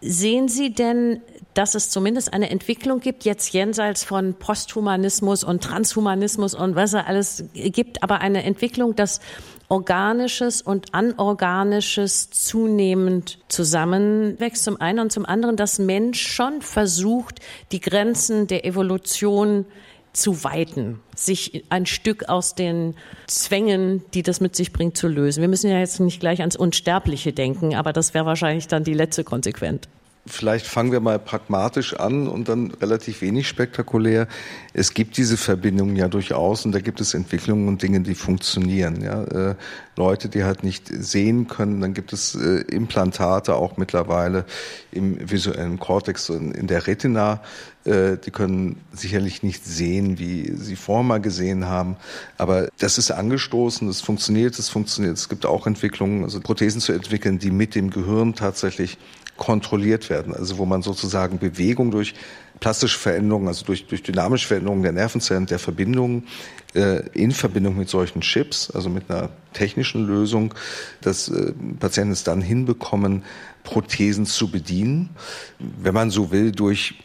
Speaker 2: Sehen Sie denn dass es zumindest eine Entwicklung gibt, jetzt jenseits von Posthumanismus und Transhumanismus und was er alles gibt, aber eine Entwicklung, dass Organisches und Anorganisches zunehmend zusammenwächst. Zum einen und zum anderen, dass Mensch schon versucht, die Grenzen der Evolution zu weiten, sich ein Stück aus den Zwängen, die das mit sich bringt, zu lösen. Wir müssen ja jetzt nicht gleich ans Unsterbliche denken, aber das wäre wahrscheinlich dann die letzte Konsequenz
Speaker 5: vielleicht fangen wir mal pragmatisch an und dann relativ wenig spektakulär. Es gibt diese Verbindungen ja durchaus und da gibt es Entwicklungen und Dinge, die funktionieren. Ja, äh, Leute, die halt nicht sehen können, dann gibt es äh, Implantate auch mittlerweile im visuellen Kortex und in der Retina. Äh, die können sicherlich nicht sehen, wie sie vorher mal gesehen haben, aber das ist angestoßen, es funktioniert, es funktioniert. Es gibt auch Entwicklungen, also Prothesen zu entwickeln, die mit dem Gehirn tatsächlich kontrolliert werden. Also wo man sozusagen Bewegung durch plastische Veränderungen, also durch, durch dynamische Veränderungen der Nervenzellen, der Verbindungen äh, in Verbindung mit solchen Chips, also mit einer technischen Lösung, dass äh, Patienten es dann hinbekommen, Prothesen zu bedienen. Wenn man so will, durch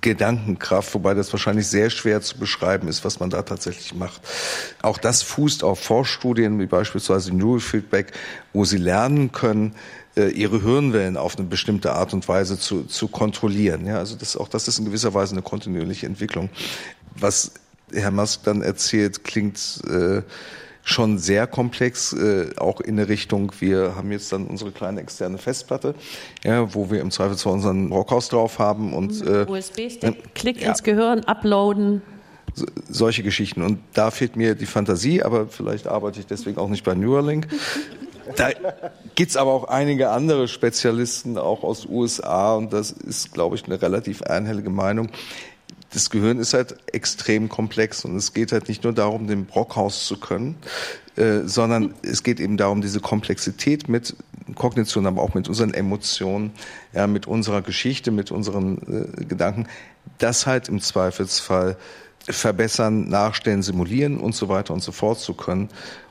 Speaker 5: Gedankenkraft, wobei das wahrscheinlich sehr schwer zu beschreiben ist, was man da tatsächlich macht. Auch das fußt auf Vorstudien wie beispielsweise Neurofeedback, wo sie lernen können, ihre Hirnwellen auf eine bestimmte Art und Weise zu, zu kontrollieren. Ja, also das, auch das ist in gewisser Weise eine kontinuierliche Entwicklung. Was Herr Musk dann erzählt, klingt äh, schon sehr komplex, äh, auch in der Richtung, wir haben jetzt dann unsere kleine externe Festplatte, ja, wo wir im Zweifel zwar unseren Rockhaus drauf haben und
Speaker 2: äh, USB-Stick, Klick ja. ins Gehirn, uploaden.
Speaker 5: So, solche Geschichten. Und da fehlt mir die Fantasie, aber vielleicht arbeite ich deswegen auch nicht bei Neuralink. Da gibt's aber auch einige andere Spezialisten, auch aus USA, und das ist, glaube ich, eine relativ einhellige Meinung. Das Gehirn ist halt extrem komplex und es geht halt nicht nur darum, den Brockhaus zu können, äh, sondern es geht eben darum, diese Komplexität mit Kognition, aber auch mit unseren Emotionen, ja, mit unserer Geschichte, mit unseren äh, Gedanken, das halt im Zweifelsfall verbessern, nachstellen, simulieren und so weiter und so fort zu können.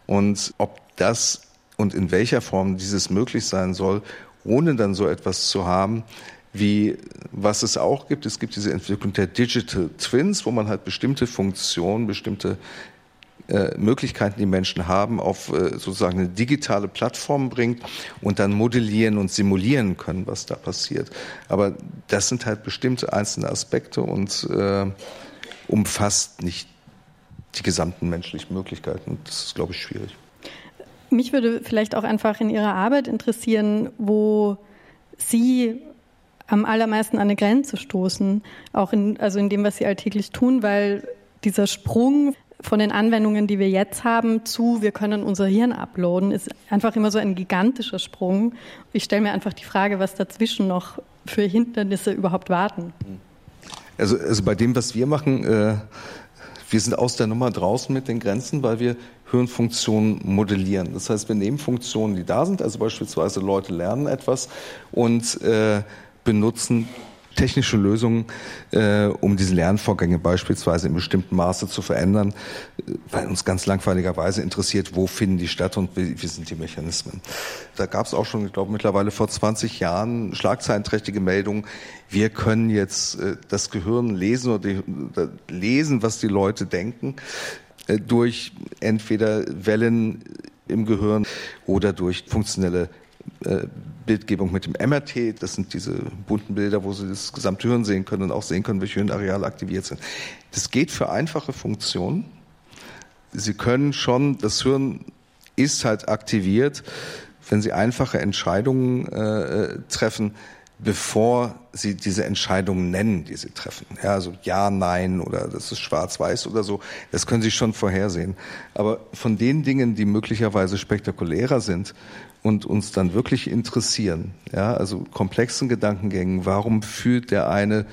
Speaker 5: Und ob das und in welcher Form dieses möglich sein soll, ohne dann so etwas zu haben, wie was es auch gibt. Es gibt diese Entwicklung der Digital Twins, wo man halt bestimmte Funktionen, bestimmte äh, Möglichkeiten die Menschen haben, auf äh, sozusagen eine digitale Plattform bringt und dann modellieren und simulieren können, was da passiert. Aber das sind halt bestimmte einzelne Aspekte und äh, umfasst nicht die gesamten menschlichen Möglichkeiten. Das ist, glaube ich, schwierig.
Speaker 3: Mich würde vielleicht auch einfach in Ihrer Arbeit interessieren, wo Sie am allermeisten an eine Grenze stoßen, auch in, also in dem, was Sie alltäglich tun, weil dieser Sprung von den Anwendungen, die wir jetzt haben, zu wir können unser Hirn uploaden, ist einfach immer so ein gigantischer Sprung. Ich stelle mir einfach die Frage, was dazwischen noch für Hindernisse überhaupt warten.
Speaker 5: Also, also bei dem, was wir machen, äh, wir sind aus der Nummer draußen mit den Grenzen, weil wir Hirnfunktionen modellieren. Das heißt, wir nehmen Funktionen, die da sind, also beispielsweise Leute lernen etwas und äh, benutzen technische Lösungen, äh, um diese Lernvorgänge beispielsweise in bestimmten Maße zu verändern, äh, weil uns ganz langweiligerweise interessiert, wo finden die statt und wie, wie sind die Mechanismen. Da gab es auch schon, ich glaube, mittlerweile vor 20 Jahren schlagzeilenträchtige Meldungen. Wir können jetzt äh, das Gehirn lesen oder, die, lesen, was die Leute denken äh, durch entweder Wellen im Gehirn oder durch funktionelle äh, Bildgebung mit dem MRT. Das sind diese bunten Bilder, wo Sie das gesamte Hirn sehen können und auch sehen können, welche Hirnareale aktiviert sind. Das geht für einfache Funktionen. Sie können schon, das Hirn ist halt aktiviert, wenn Sie einfache Entscheidungen äh, treffen, bevor Sie diese Entscheidungen nennen, die Sie treffen. Ja, also ja, nein oder das ist schwarz-weiß oder so. Das können Sie schon vorhersehen. Aber von den Dingen, die möglicherweise spektakulärer sind und uns dann wirklich interessieren. Ja, also komplexen Gedankengängen. Warum fühlt der eine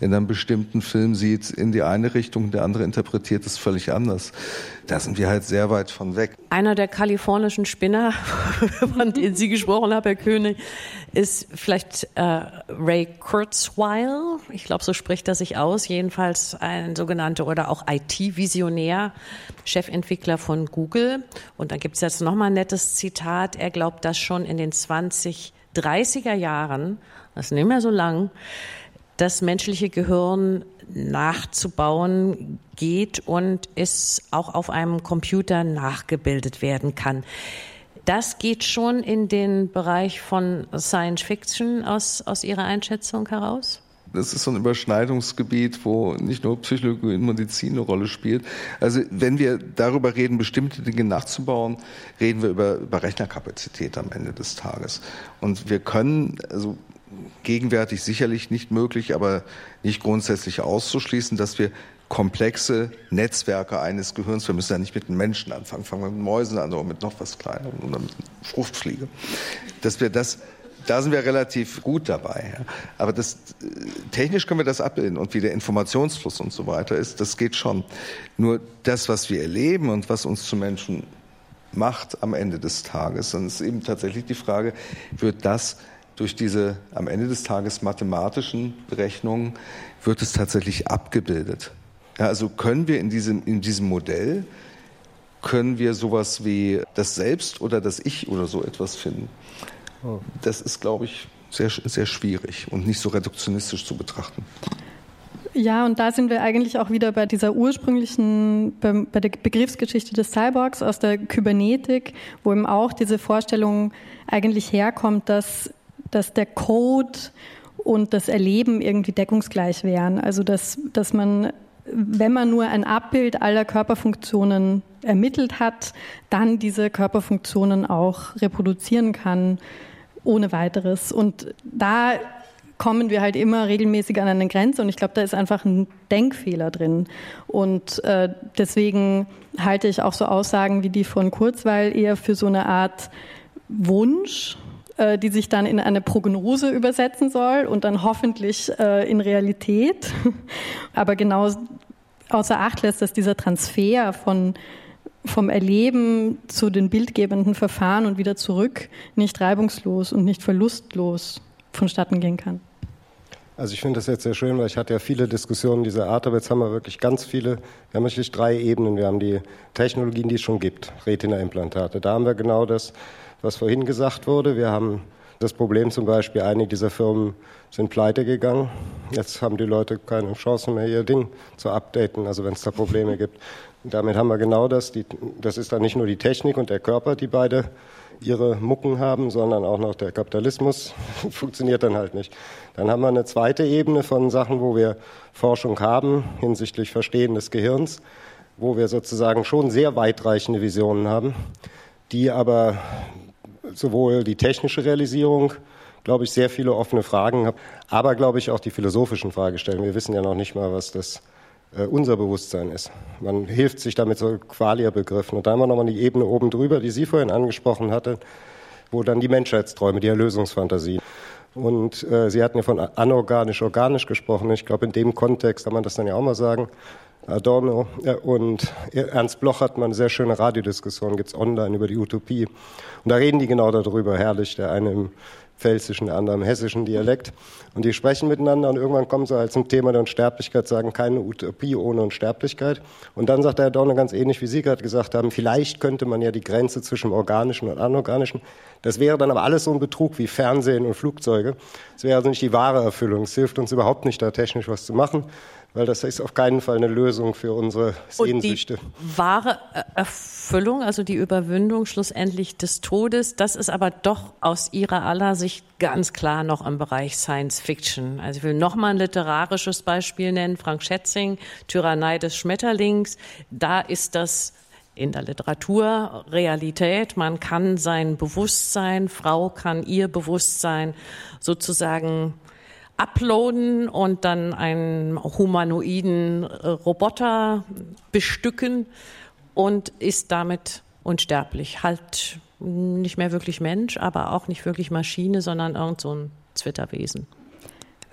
Speaker 5: in einem bestimmten Film sieht in die eine Richtung, der andere interpretiert es völlig anders. Da sind wir halt sehr weit von weg.
Speaker 2: Einer der kalifornischen Spinner, von denen Sie gesprochen haben, Herr König, ist vielleicht äh, Ray Kurzweil. Ich glaube, so spricht er sich aus. Jedenfalls ein sogenannter oder auch IT-Visionär, Chefentwickler von Google. Und dann gibt es jetzt nochmal ein nettes Zitat. Er glaubt, dass schon in den 2030er Jahren, das ist nicht mehr so lang, das menschliche Gehirn nachzubauen geht und es auch auf einem Computer nachgebildet werden kann. Das geht schon in den Bereich von Science Fiction aus, aus Ihrer Einschätzung heraus?
Speaker 5: Das ist so ein Überschneidungsgebiet, wo nicht nur Psychologie und Medizin eine Rolle spielt. Also wenn wir darüber reden, bestimmte Dinge nachzubauen, reden wir über, über Rechnerkapazität am Ende des Tages. Und wir können, also gegenwärtig sicherlich nicht möglich, aber nicht grundsätzlich auszuschließen, dass wir komplexe Netzwerke eines Gehirns, wir müssen ja nicht mit den Menschen anfangen, fangen wir mit Mäusen an oder mit noch was Kleinerem oder mit Fruchtfliege, dass wir das da sind wir relativ gut dabei. Aber das, technisch können wir das abbilden und wie der Informationsfluss und so weiter ist, das geht schon. Nur das, was wir erleben und was uns zu Menschen macht am Ende des Tages, dann ist eben tatsächlich die Frage, wird das durch diese am Ende des Tages mathematischen Berechnungen wird es tatsächlich abgebildet. Ja, also können wir in diesem, in diesem Modell, können wir sowas wie das Selbst oder das Ich oder so etwas finden. Oh. Das ist, glaube ich, sehr, sehr schwierig und nicht so reduktionistisch zu betrachten.
Speaker 3: Ja, und da sind wir eigentlich auch wieder bei dieser ursprünglichen, bei, bei, der Begriffsgeschichte des Cyborgs aus der Kybernetik, wo eben auch diese Vorstellung eigentlich herkommt, dass dass der Code und das Erleben irgendwie deckungsgleich wären. Also dass, dass man, wenn man nur ein Abbild aller Körperfunktionen ermittelt hat, dann diese Körperfunktionen auch reproduzieren kann ohne weiteres. Und da kommen wir halt immer regelmäßig an eine Grenze und ich glaube, da ist einfach ein Denkfehler drin. Und äh, deswegen halte ich auch so Aussagen wie die von Kurzweil eher für so eine Art Wunsch, äh, die sich dann in eine Prognose übersetzen soll und dann hoffentlich äh, in Realität. Aber genau außer Acht lässt, dass dieser Transfer von vom Erleben zu den bildgebenden Verfahren und wieder zurück nicht reibungslos und nicht verlustlos vonstatten gehen kann.
Speaker 4: Also ich finde das jetzt sehr schön, weil ich hatte ja viele Diskussionen dieser Art, aber jetzt haben wir wirklich ganz viele, wir haben wirklich drei Ebenen. Wir haben die Technologien, die es schon gibt, Retina-Implantate. Da haben wir genau das, was vorhin gesagt wurde. Wir haben das Problem zum Beispiel, einige dieser Firmen sind pleite gegangen. Jetzt haben die Leute keine Chance mehr, ihr Ding zu updaten, also wenn es da Probleme gibt. damit haben wir genau das. Die, das ist dann nicht nur die Technik und der Körper, die beide ihre Mucken haben, sondern auch noch der Kapitalismus funktioniert dann halt nicht. Dann haben wir eine zweite Ebene von Sachen, wo wir Forschung haben hinsichtlich Verstehen des Gehirns, wo wir sozusagen schon sehr weitreichende Visionen haben, die aber sowohl die technische Realisierung, glaube ich, sehr viele offene Fragen haben, aber glaube ich auch die philosophischen Fragestellungen. Wir wissen ja noch nicht mal, was das äh, unser Bewusstsein ist. Man hilft sich damit so Qualia-Begriffen. Und da haben wir nochmal die Ebene oben drüber, die Sie vorhin angesprochen hatten, wo dann die Menschheitsträume, die Erlösungsfantasien. Und äh, Sie hatten ja von anorganisch-organisch gesprochen. Ich glaube, in dem Kontext kann man das dann ja auch mal sagen. Adorno und Ernst Bloch hat mal eine sehr schöne Radiodiskussion, gibt es online über die Utopie. Und da reden die genau darüber, herrlich, der eine im pfälzischen, der andere im hessischen Dialekt. Und die sprechen miteinander und irgendwann kommen sie halt zum Thema der Unsterblichkeit, sagen keine Utopie ohne Unsterblichkeit. Und dann sagt der Dorner ganz ähnlich, wie Sie gerade gesagt haben, vielleicht könnte man ja die Grenze zwischen Organischen und Anorganischen, das wäre dann aber alles so ein Betrug wie Fernsehen und Flugzeuge. Es wäre also nicht die wahre Erfüllung. Es hilft uns überhaupt nicht, da technisch was zu machen weil das ist auf keinen Fall eine Lösung für unsere Sehnsüchte. Und
Speaker 2: die wahre Erfüllung, also die Überwindung schlussendlich des Todes, das ist aber doch aus Ihrer aller Sicht ganz klar noch im Bereich Science Fiction. Also ich will noch mal ein literarisches Beispiel nennen, Frank Schätzing, Tyrannei des Schmetterlings. Da ist das in der Literatur Realität. Man kann sein Bewusstsein, Frau kann ihr Bewusstsein sozusagen uploaden und dann einen humanoiden äh, Roboter bestücken und ist damit unsterblich. Halt nicht mehr wirklich Mensch, aber auch nicht wirklich Maschine, sondern irgend so ein Zwitterwesen.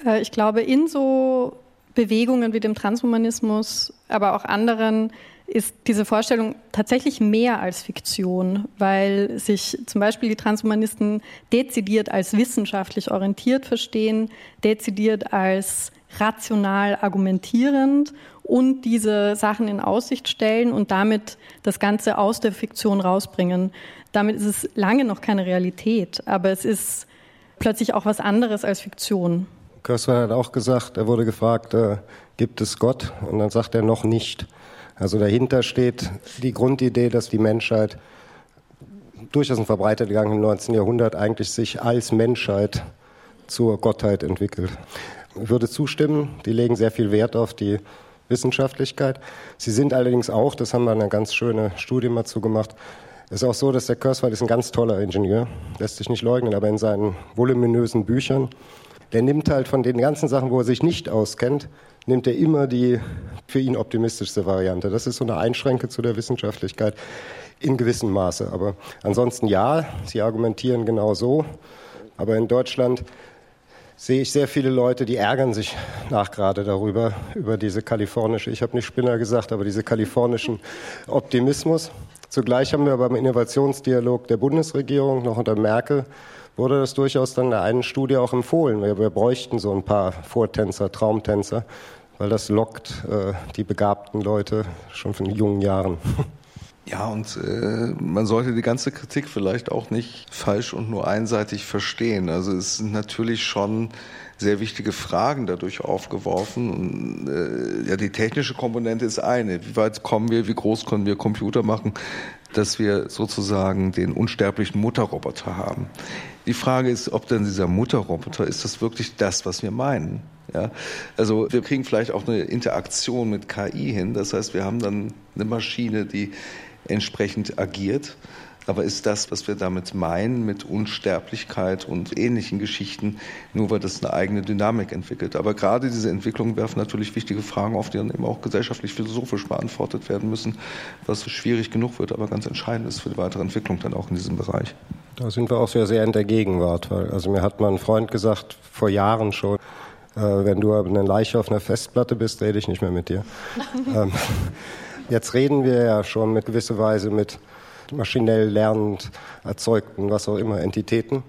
Speaker 3: Äh, ich glaube, in so Bewegungen wie dem Transhumanismus, aber auch anderen ist diese Vorstellung tatsächlich mehr als Fiktion, weil sich zum Beispiel die Transhumanisten dezidiert als wissenschaftlich orientiert verstehen, dezidiert als rational argumentierend und diese Sachen in Aussicht stellen und damit das Ganze aus der Fiktion rausbringen. Damit ist es lange noch keine Realität, aber es ist plötzlich auch was anderes als Fiktion.
Speaker 4: Köster hat auch gesagt, er wurde gefragt, äh, gibt es Gott? Und dann sagt er noch nicht. Also dahinter steht die Grundidee, dass die Menschheit durchaus ein verbreitet gegangen im 19. Jahrhundert eigentlich sich als Menschheit zur Gottheit entwickelt. Ich würde zustimmen, die legen sehr viel Wert auf die Wissenschaftlichkeit. Sie sind allerdings auch, das haben wir eine ganz schöne Studie mal zugemacht, ist auch so, dass der Kurzweil ist ein ganz toller Ingenieur, lässt sich nicht leugnen, aber in seinen voluminösen Büchern, der nimmt halt von den ganzen Sachen, wo er sich nicht auskennt, nimmt er immer die für ihn optimistischste Variante. Das ist so eine Einschränke zu der Wissenschaftlichkeit in gewissem Maße. Aber ansonsten ja, Sie argumentieren genau so. Aber in Deutschland sehe ich sehr viele Leute, die ärgern sich nach gerade darüber, über diese kalifornische, ich habe nicht Spinner gesagt, aber diese kalifornischen Optimismus. Zugleich haben wir beim Innovationsdialog der Bundesregierung noch unter Merkel wurde das durchaus dann in der einen Studie auch empfohlen. Wir, wir bräuchten so ein paar Vortänzer, Traumtänzer, weil das lockt äh, die begabten Leute schon von jungen Jahren.
Speaker 5: Ja, und äh, man sollte die ganze Kritik vielleicht auch nicht falsch und nur einseitig verstehen. Also es sind natürlich schon sehr wichtige Fragen dadurch aufgeworfen. Und, äh, ja, die technische Komponente ist eine. Wie weit kommen wir, wie groß können wir Computer machen, dass wir sozusagen den unsterblichen Mutterroboter haben. Die Frage ist, ob denn dieser Mutterroboter, ist das wirklich das, was wir meinen? Ja, also wir kriegen vielleicht auch eine Interaktion mit KI hin. Das heißt, wir haben dann eine Maschine, die entsprechend agiert. Aber ist das, was wir damit meinen, mit Unsterblichkeit und ähnlichen Geschichten, nur weil das eine eigene Dynamik entwickelt? Aber gerade diese Entwicklungen werfen natürlich wichtige Fragen auf, die dann eben auch gesellschaftlich philosophisch beantwortet werden müssen, was schwierig genug wird, aber ganz entscheidend ist für die weitere Entwicklung dann auch in diesem Bereich.
Speaker 4: Da sind wir auch sehr, sehr in der Gegenwart. Weil, also mir hat mal ein Freund gesagt, vor Jahren schon, äh, wenn du eine Leiche auf einer Festplatte bist, rede ich nicht mehr mit dir. ähm, jetzt reden wir ja schon mit gewisser Weise mit maschinell lernend erzeugten, was auch immer, Entitäten.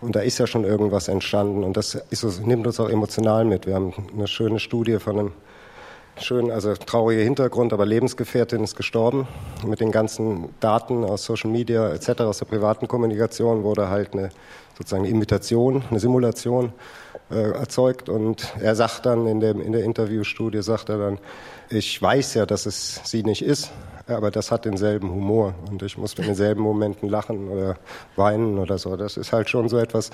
Speaker 4: Und da ist ja schon irgendwas entstanden und das ist, nimmt uns auch emotional mit. Wir haben eine schöne Studie von einem schönen, also trauriger Hintergrund, aber Lebensgefährtin ist gestorben. Mit den ganzen Daten aus Social Media etc., aus der privaten Kommunikation wurde halt eine sozusagen eine Imitation, eine Simulation äh, erzeugt. Und er sagt dann in, dem, in der Interviewstudie, sagt er dann, ich weiß ja, dass es sie nicht ist, aber das hat denselben Humor und ich muss in denselben Momenten lachen oder weinen oder so. Das ist halt schon so etwas,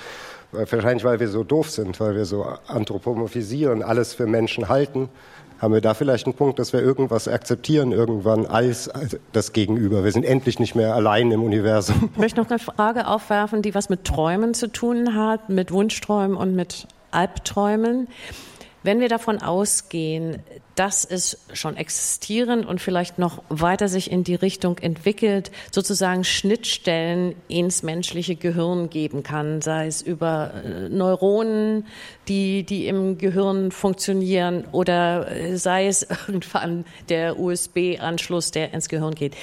Speaker 4: wahrscheinlich weil wir so doof sind, weil wir so anthropomorphisieren, alles für Menschen halten haben wir da vielleicht einen Punkt, dass wir irgendwas akzeptieren irgendwann als, als, das Gegenüber. Wir sind endlich nicht mehr allein im Universum.
Speaker 2: Ich möchte noch eine Frage aufwerfen, die was mit Träumen zu tun hat, mit Wunschträumen und mit Albträumen. Wenn wir davon ausgehen, dass es schon existieren und vielleicht noch weiter sich in die Richtung entwickelt, sozusagen Schnittstellen ins menschliche Gehirn geben kann, sei es über äh, Neuronen, die, die im Gehirn funktionieren oder äh, sei es irgendwann der USB-Anschluss, der ins Gehirn geht.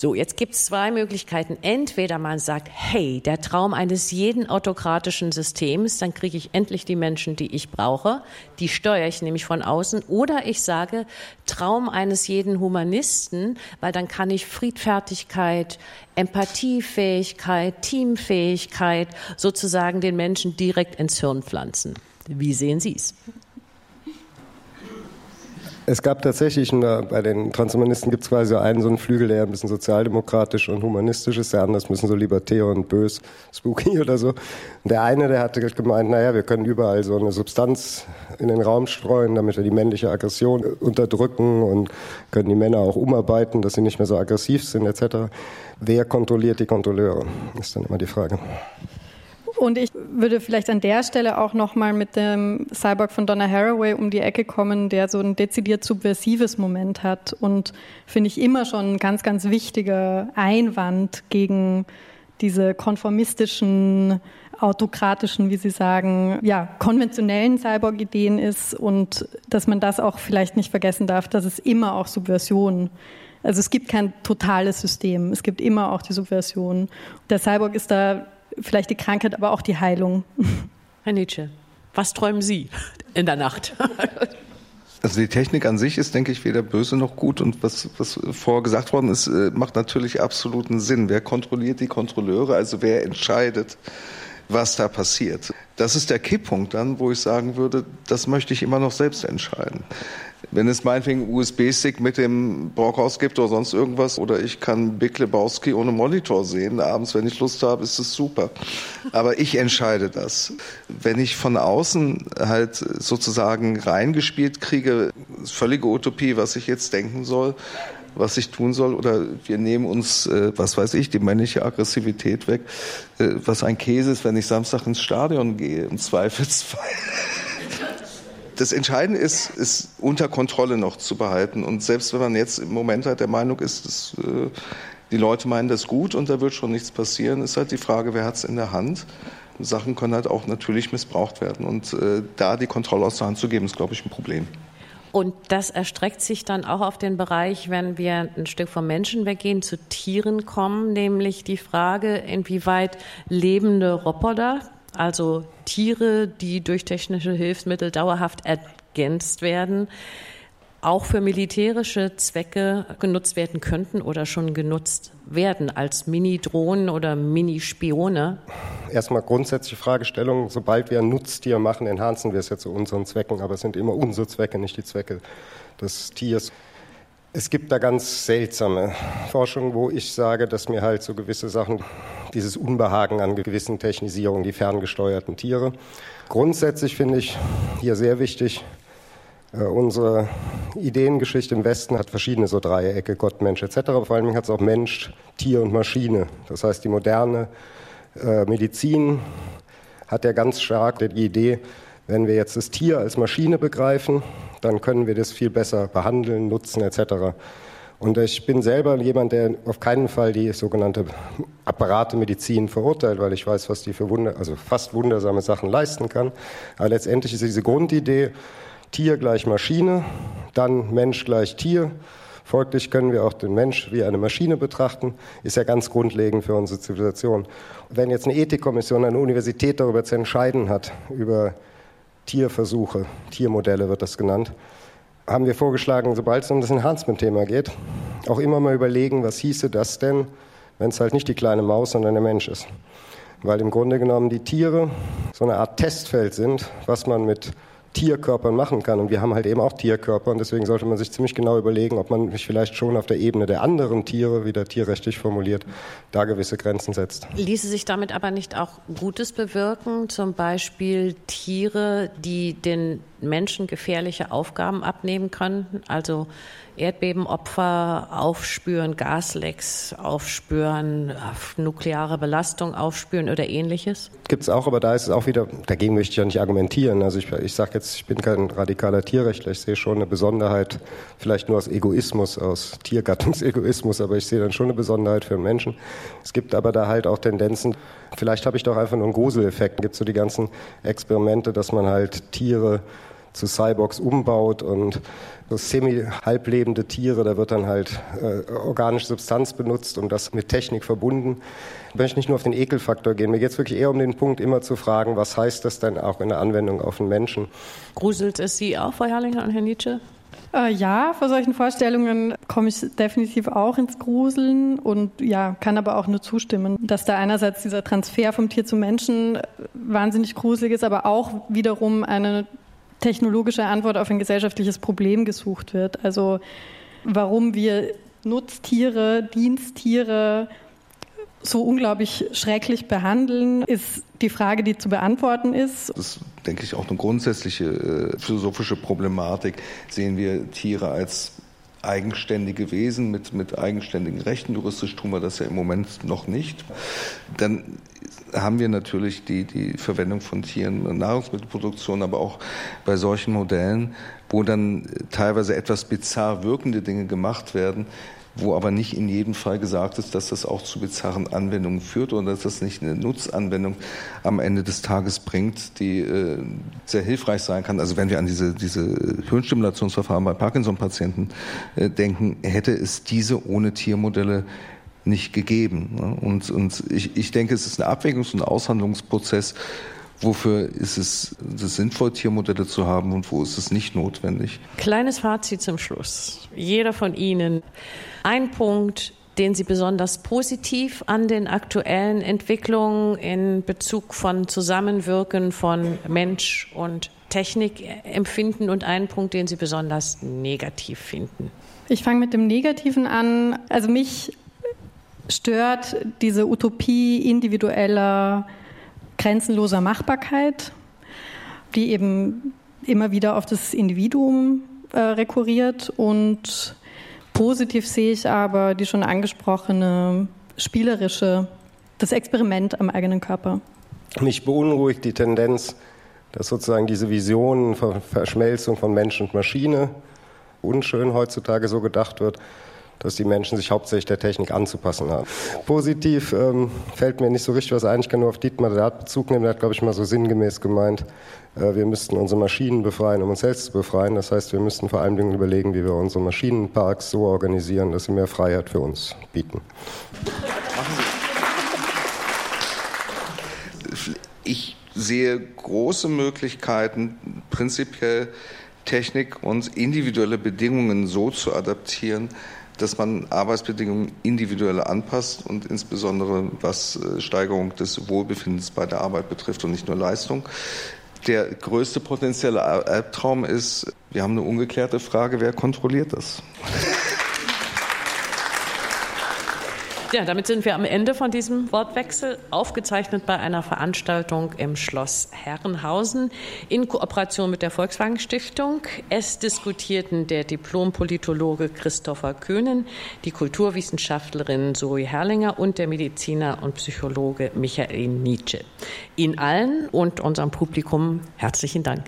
Speaker 2: So, jetzt gibt es zwei Möglichkeiten. Entweder man sagt, hey, der Traum eines jeden autokratischen Systems, dann kriege ich endlich die Menschen, die ich brauche. Die steuere ich nämlich von außen. Oder ich sage, Traum eines jeden Humanisten, weil dann kann ich Friedfertigkeit, Empathiefähigkeit, Teamfähigkeit sozusagen den Menschen direkt ins Hirn pflanzen. Wie sehen Sie es?
Speaker 4: Es gab tatsächlich, bei den Transhumanisten gibt es quasi einen so einen Flügel, der ein bisschen sozialdemokratisch und humanistisch ist, der andere ist ein bisschen so libertär und bös, spooky oder so. Und der eine, der hatte gemeint, naja, wir können überall so eine Substanz in den Raum streuen, damit wir die männliche Aggression unterdrücken und können die Männer auch umarbeiten, dass sie nicht mehr so aggressiv sind etc. Wer kontrolliert die Kontrolleure, ist dann immer die Frage.
Speaker 3: Und ich würde vielleicht an der Stelle auch nochmal mit dem Cyborg von Donna Haraway um die Ecke kommen, der so ein dezidiert subversives Moment hat und finde ich immer schon ein ganz, ganz wichtiger Einwand gegen diese konformistischen, autokratischen, wie Sie sagen, ja, konventionellen Cyborg-Ideen ist und dass man das auch vielleicht nicht vergessen darf, dass es immer auch Subversion also es gibt kein totales System, es gibt immer auch die Subversion. Der Cyborg ist da vielleicht die Krankheit, aber auch die Heilung.
Speaker 2: Herr Nietzsche, was träumen Sie in der Nacht?
Speaker 5: Also die Technik an sich ist, denke ich, weder böse noch gut. Und was, was vorher gesagt worden ist, äh, macht natürlich absoluten Sinn. Wer kontrolliert die Kontrolleure? Also wer entscheidet, was da passiert? Das ist der Kipppunkt dann, wo ich sagen würde, das möchte ich immer noch selbst entscheiden. Wenn es meinetwegen USB-Stick mit dem Brockhaus gibt oder sonst irgendwas, oder ich kann Big Lebowski ohne Monitor sehen, abends, wenn ich Lust habe, ist es super. Aber ich entscheide das. Wenn ich von außen halt sozusagen reingespielt kriege, völlige Utopie, was ich jetzt denken soll, was ich tun soll, oder wir nehmen uns, äh, was weiß ich, die männliche Aggressivität weg, äh, was ein Käse ist, wenn ich Samstag ins Stadion gehe, im Zweifelsfall das Entscheidende ist, ist unter Kontrolle noch zu behalten. Und selbst wenn man jetzt im Moment halt der Meinung ist, dass äh, die Leute meinen das gut und da wird schon nichts passieren, ist halt die Frage, wer hat es in der Hand. Sachen können halt auch natürlich missbraucht werden. Und äh, da die Kontrolle aus der Hand zu geben, ist, glaube ich, ein Problem.
Speaker 2: Und das erstreckt sich dann auch auf den Bereich, wenn wir ein Stück vom Menschen weggehen, zu Tieren kommen, nämlich die Frage, inwieweit lebende Roboter, also Tiere, die durch technische Hilfsmittel dauerhaft ergänzt werden, auch für militärische Zwecke genutzt werden könnten oder schon genutzt werden als Mini-Drohnen oder Mini-Spione?
Speaker 4: Erstmal grundsätzliche Fragestellung. Sobald wir ein Nutztier machen, enhancen wir es ja zu unseren Zwecken, aber es sind immer unsere Zwecke, nicht die Zwecke des Tiers. Es gibt da ganz seltsame Forschung, wo ich sage, dass mir halt so gewisse Sachen, dieses Unbehagen an gewissen Technisierungen, die ferngesteuerten Tiere. Grundsätzlich finde ich hier sehr wichtig, äh, unsere Ideengeschichte im Westen hat verschiedene so Dreiecke, Gott, Mensch etc. Vor allem hat es auch Mensch, Tier und Maschine. Das heißt, die moderne äh, Medizin hat ja ganz stark die Idee, wenn wir jetzt das Tier als Maschine begreifen, dann können wir das viel besser behandeln, nutzen etc. Und ich bin selber jemand, der auf keinen Fall die sogenannte Apparatemedizin verurteilt, weil ich weiß, was die für Wunder, also fast wundersame Sachen leisten kann. Aber letztendlich ist diese Grundidee Tier gleich Maschine, dann Mensch gleich Tier. Folglich können wir auch den Mensch wie eine Maschine betrachten, ist ja ganz grundlegend für unsere Zivilisation. Wenn jetzt eine Ethikkommission eine Universität darüber zu entscheiden hat, über Tierversuche, Tiermodelle wird das genannt, haben wir vorgeschlagen, sobald es um das Enhancement-Thema geht, auch immer mal überlegen, was hieße das denn, wenn es halt nicht die kleine Maus, sondern der Mensch ist. weil im Grunde genommen die Tiere so eine Art Testfeld sind, was man mit Tierkörpern machen kann. Und wir haben halt eben auch Tierkörper und deswegen sollte man sich ziemlich genau überlegen, ob man sich vielleicht schon auf der Ebene der anderen Tiere, wie der tierrechtlich formuliert, da gewisse Grenzen setzt.
Speaker 2: Ließe sich damit aber nicht auch Gutes bewirken, zum Beispiel Tiere, die den Menschen gefährliche Aufgaben abnehmen könnten, also Erdbebenopfer aufspüren, Gaslecks aufspüren, nukleare Belastung aufspüren oder ähnliches?
Speaker 4: Gibt es auch, aber da ist es auch wieder, dagegen möchte ich ja nicht argumentieren. Also ich, ich sage jetzt, ich bin kein radikaler Tierrechtler, ich sehe schon eine Besonderheit, vielleicht nur aus Egoismus, aus Tiergattungsegoismus, aber ich sehe dann schon eine Besonderheit für Menschen. Es gibt aber da halt auch Tendenzen, vielleicht habe ich doch einfach nur einen Gruseleffekt. Es gibt so die ganzen Experimente, dass man halt Tiere zu Cyborgs umbaut und so semi-halblebende Tiere, da wird dann halt äh, organische Substanz benutzt und das mit Technik verbunden. Ich möchte nicht nur auf den Ekelfaktor gehen, mir geht es wirklich eher um den Punkt, immer zu fragen, was heißt das denn auch in der Anwendung auf den Menschen?
Speaker 2: Gruselt es Sie auch, Frau Herrlinger und Herr Nietzsche?
Speaker 3: Äh, ja, vor solchen Vorstellungen komme ich definitiv auch ins Gruseln und ja, kann aber auch nur zustimmen, dass da einerseits dieser Transfer vom Tier zum Menschen wahnsinnig gruselig ist, aber auch wiederum eine technologische Antwort auf ein gesellschaftliches Problem gesucht wird. Also warum wir Nutztiere, Diensttiere so unglaublich schrecklich behandeln, ist die Frage, die zu beantworten ist.
Speaker 5: Das ist, denke ich, auch eine grundsätzliche äh, philosophische Problematik. Sehen wir Tiere als eigenständige Wesen mit, mit eigenständigen Rechten. Juristisch tun wir das ja im Moment noch nicht. Dann haben wir natürlich die, die Verwendung von Tieren in Nahrungsmittelproduktion, aber auch bei solchen Modellen, wo dann teilweise etwas bizarr wirkende Dinge gemacht werden, wo aber nicht in jedem Fall gesagt ist, dass das auch zu bizarren Anwendungen führt oder dass das nicht eine Nutzanwendung am Ende des Tages bringt, die äh, sehr hilfreich sein kann. Also wenn wir an diese, diese Hirnstimulationsverfahren bei Parkinson-Patienten äh, denken, hätte es diese ohne Tiermodelle nicht gegeben. Ne? Und, und ich, ich denke, es ist ein Abwägungs- und Aushandlungsprozess, wofür ist es, ist es sinnvoll, Tiermodelle zu haben und wo ist es nicht notwendig.
Speaker 2: Kleines Fazit zum Schluss. Jeder von Ihnen. Ein Punkt, den Sie besonders positiv an den aktuellen Entwicklungen in Bezug von Zusammenwirken von Mensch und Technik empfinden und einen Punkt, den Sie besonders negativ finden?
Speaker 3: Ich fange mit dem Negativen an. Also mich stört diese Utopie individueller, grenzenloser Machbarkeit, die eben immer wieder auf das Individuum äh, rekurriert. Und positiv sehe ich aber die schon angesprochene spielerische, das Experiment am eigenen Körper.
Speaker 4: Mich beunruhigt die Tendenz, dass sozusagen diese Vision von Verschmelzung von Mensch und Maschine unschön heutzutage so gedacht wird, dass die Menschen sich hauptsächlich der Technik anzupassen haben. Positiv ähm, fällt mir nicht so richtig was ein. Ich kann nur auf Dietmar Dart Bezug nehmen. Der hat, glaube ich, mal so sinngemäß gemeint, äh, wir müssten unsere Maschinen befreien, um uns selbst zu befreien. Das heißt, wir müssten vor allen Dingen überlegen, wie wir unsere Maschinenparks so organisieren, dass sie mehr Freiheit für uns bieten.
Speaker 5: Ich sehe große Möglichkeiten, prinzipiell Technik und individuelle Bedingungen so zu adaptieren, dass man Arbeitsbedingungen individuell anpasst und insbesondere was äh, Steigerung des Wohlbefindens bei der Arbeit betrifft und nicht nur Leistung. Der größte potenzielle Albtraum ist, wir haben eine ungeklärte Frage, wer kontrolliert das?
Speaker 2: Ja, damit sind wir am Ende von diesem Wortwechsel, aufgezeichnet bei einer Veranstaltung im Schloss Herrenhausen in Kooperation mit der Volkswagen Stiftung. Es diskutierten der Diplompolitologe Christopher Köhnen, die Kulturwissenschaftlerin Zoe Herrlinger und der Mediziner und Psychologe Michael Nietzsche. Ihnen allen und unserem Publikum herzlichen Dank.